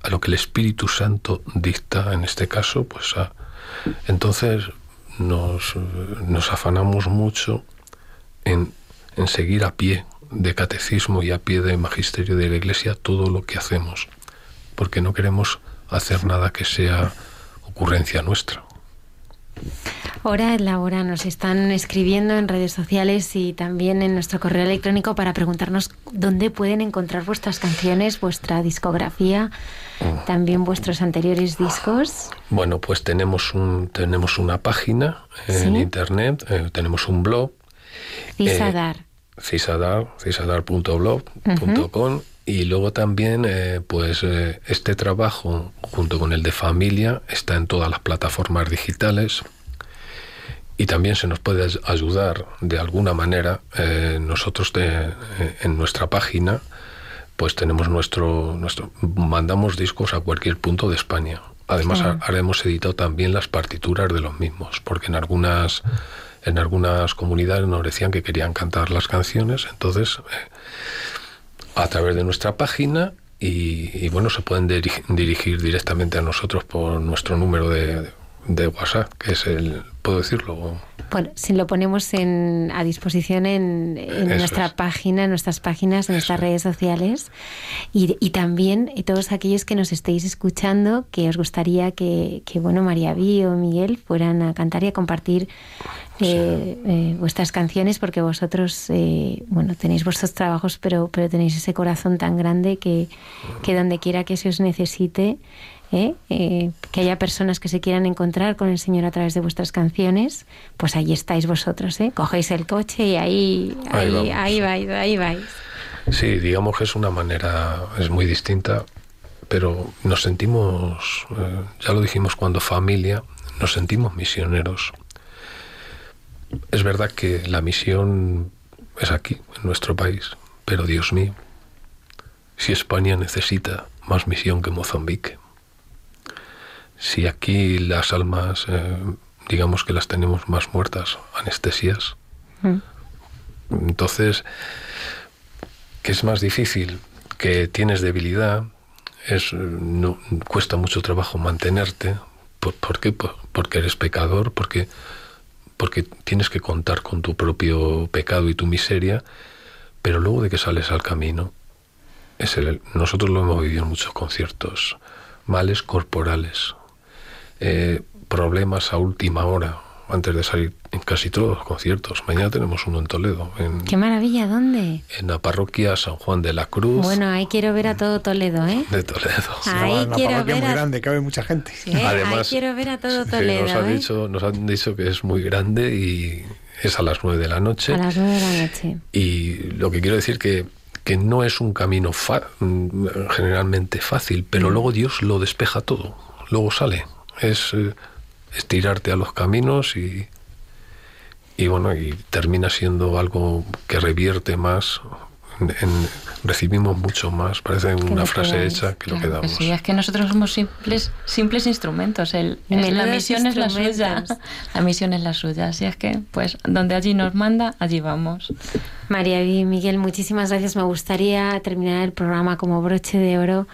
a lo que el Espíritu Santo dicta, en este caso, pues a, entonces nos, nos afanamos mucho en, en seguir a pie de catecismo y a pie de magisterio de la Iglesia todo lo que hacemos, porque no queremos hacer nada que sea ocurrencia nuestra. Hora es la hora. Nos están escribiendo en redes sociales y también en nuestro correo electrónico para preguntarnos dónde pueden encontrar vuestras canciones, vuestra discografía, también vuestros anteriores discos. Bueno, pues tenemos un tenemos una página en internet, eh, tenemos un blog. Cisadar cisadar, cisadar.blog.com y luego también eh, pues eh, este trabajo junto con el de familia está en todas las plataformas digitales y también se nos puede ayudar de alguna manera eh, nosotros en nuestra página pues tenemos nuestro nuestro mandamos discos a cualquier punto de España. Además ahora hemos editado también las partituras de los mismos porque en algunas en algunas comunidades nos decían que querían cantar las canciones, entonces eh, a través de nuestra página y, bueno, se pueden dirigir directamente a nosotros por nuestro número de, de WhatsApp, que es el, ¿puedo decirlo? Bueno, si lo ponemos en, a disposición en, nuestra página, en nuestras páginas, en nuestras redes sociales y, y también todos aquellos que nos estéis escuchando, que os gustaría que, que bueno, María Vi o Miguel fueran a cantar y a compartir eh, eh, vuestras canciones porque vosotros, eh, bueno, tenéis vuestros trabajos, pero, pero tenéis ese corazón tan grande que, que donde quiera que se os necesite, que haya personas que se quieran encontrar con el Señor a través de vuestras canciones, pues ahí estáis vosotros, ¿eh? Cogéis el coche y ahí, ahí, ahí, vais, ahí vais. Sí, digamos que es una manera, es muy distinta, pero nos sentimos, ya lo dijimos cuando familia, nos sentimos misioneros es verdad que la misión es aquí, en nuestro país, pero Dios mío, si España necesita más misión que Mozambique, si aquí las almas, eh, digamos que las tenemos más muertas, anestesias, mm. entonces, ¿qué es más difícil? Que tienes debilidad, es, no, cuesta mucho trabajo mantenerte. ¿Por, qué? porque eres pecador, porque porque tienes que contar con tu propio pecado y tu miseria, pero luego de que sales al camino, es el, nosotros lo hemos vivido en muchos conciertos, males corporales, eh, problemas a última hora antes de salir en casi todos los conciertos. Mañana tenemos uno en Toledo. En, Qué maravilla, ¿dónde? En la parroquia San Juan de la Cruz. Bueno, ahí quiero ver a todo Toledo, ¿eh? De Toledo. [laughs] Ahí quiero ver muy a... grande, cabe mucha gente. Sí, ahí quiero ver a todo Toledo. nos, han ¿eh? dicho, nos han dicho que es muy grande y es a las nueve de la noche. A las nueve de la noche. Y lo que quiero decir que que no es un camino generalmente fácil, pero luego Dios lo despeja todo, luego sale. Es eh, estirarte a los caminos y, y bueno, y termina siendo algo que revierte más en, recibimos mucho más, parece una frase hecha que lo que damos. sí, es que nosotros somos simples, simples instrumentos. El, la misión es la suya. [laughs] La misión es la suya. Así es que, pues, donde allí nos manda, allí vamos. María y Miguel, muchísimas gracias. Me gustaría terminar el programa como broche de oro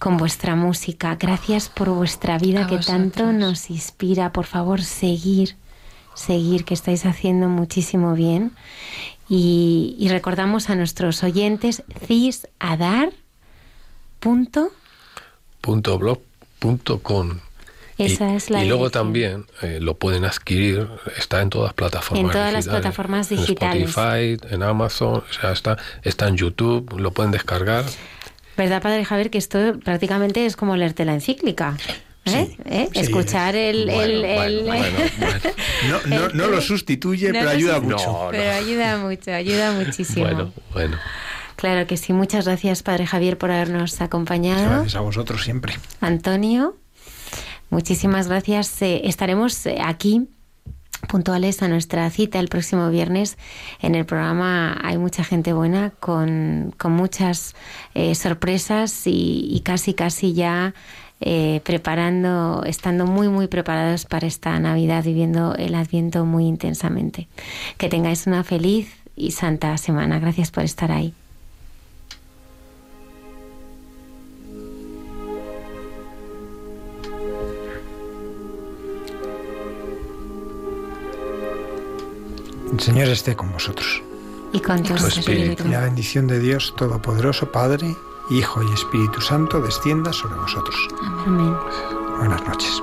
con vuestra música. Gracias por vuestra vida que tanto nos inspira. Por favor, seguir, seguir, que estáis haciendo muchísimo bien. Y, recordamos a nuestros oyentes cisadar. Punto, Esa y, es la y luego también eh, lo pueden adquirir, está en todas plataformas. En todas las plataformas digitales. En Spotify, en Amazon, o sea, está, está en YouTube, lo pueden descargar. ¿Verdad, Padre Javier, que esto prácticamente es como leerte la encíclica? ¿Eh? ¿Eh? Escuchar el... no, lo sustituye, pero ayuda mucho. Pero ayuda mucho, ayuda [laughs] muchísimo. Bueno, bueno. Claro que sí. Muchas gracias, Padre Javier, por habernos acompañado. Gracias a vosotros siempre. Antonio, muchísimas gracias. Eh, estaremos aquí puntuales a nuestra cita el próximo viernes. En el programa hay mucha gente buena con, muchas sorpresas y, casi, casi ya eh, preparando, estando muy, muy preparados para esta Navidad, viviendo el Adviento muy intensamente. Que tengáis una feliz y santa semana. Gracias por estar ahí. El Señor esté con vosotros. Y con tu espíritu. Y la bendición de Dios Todopoderoso, Padre, Hijo y Espíritu Santo, descienda sobre vosotros. Amén. Buenas noches.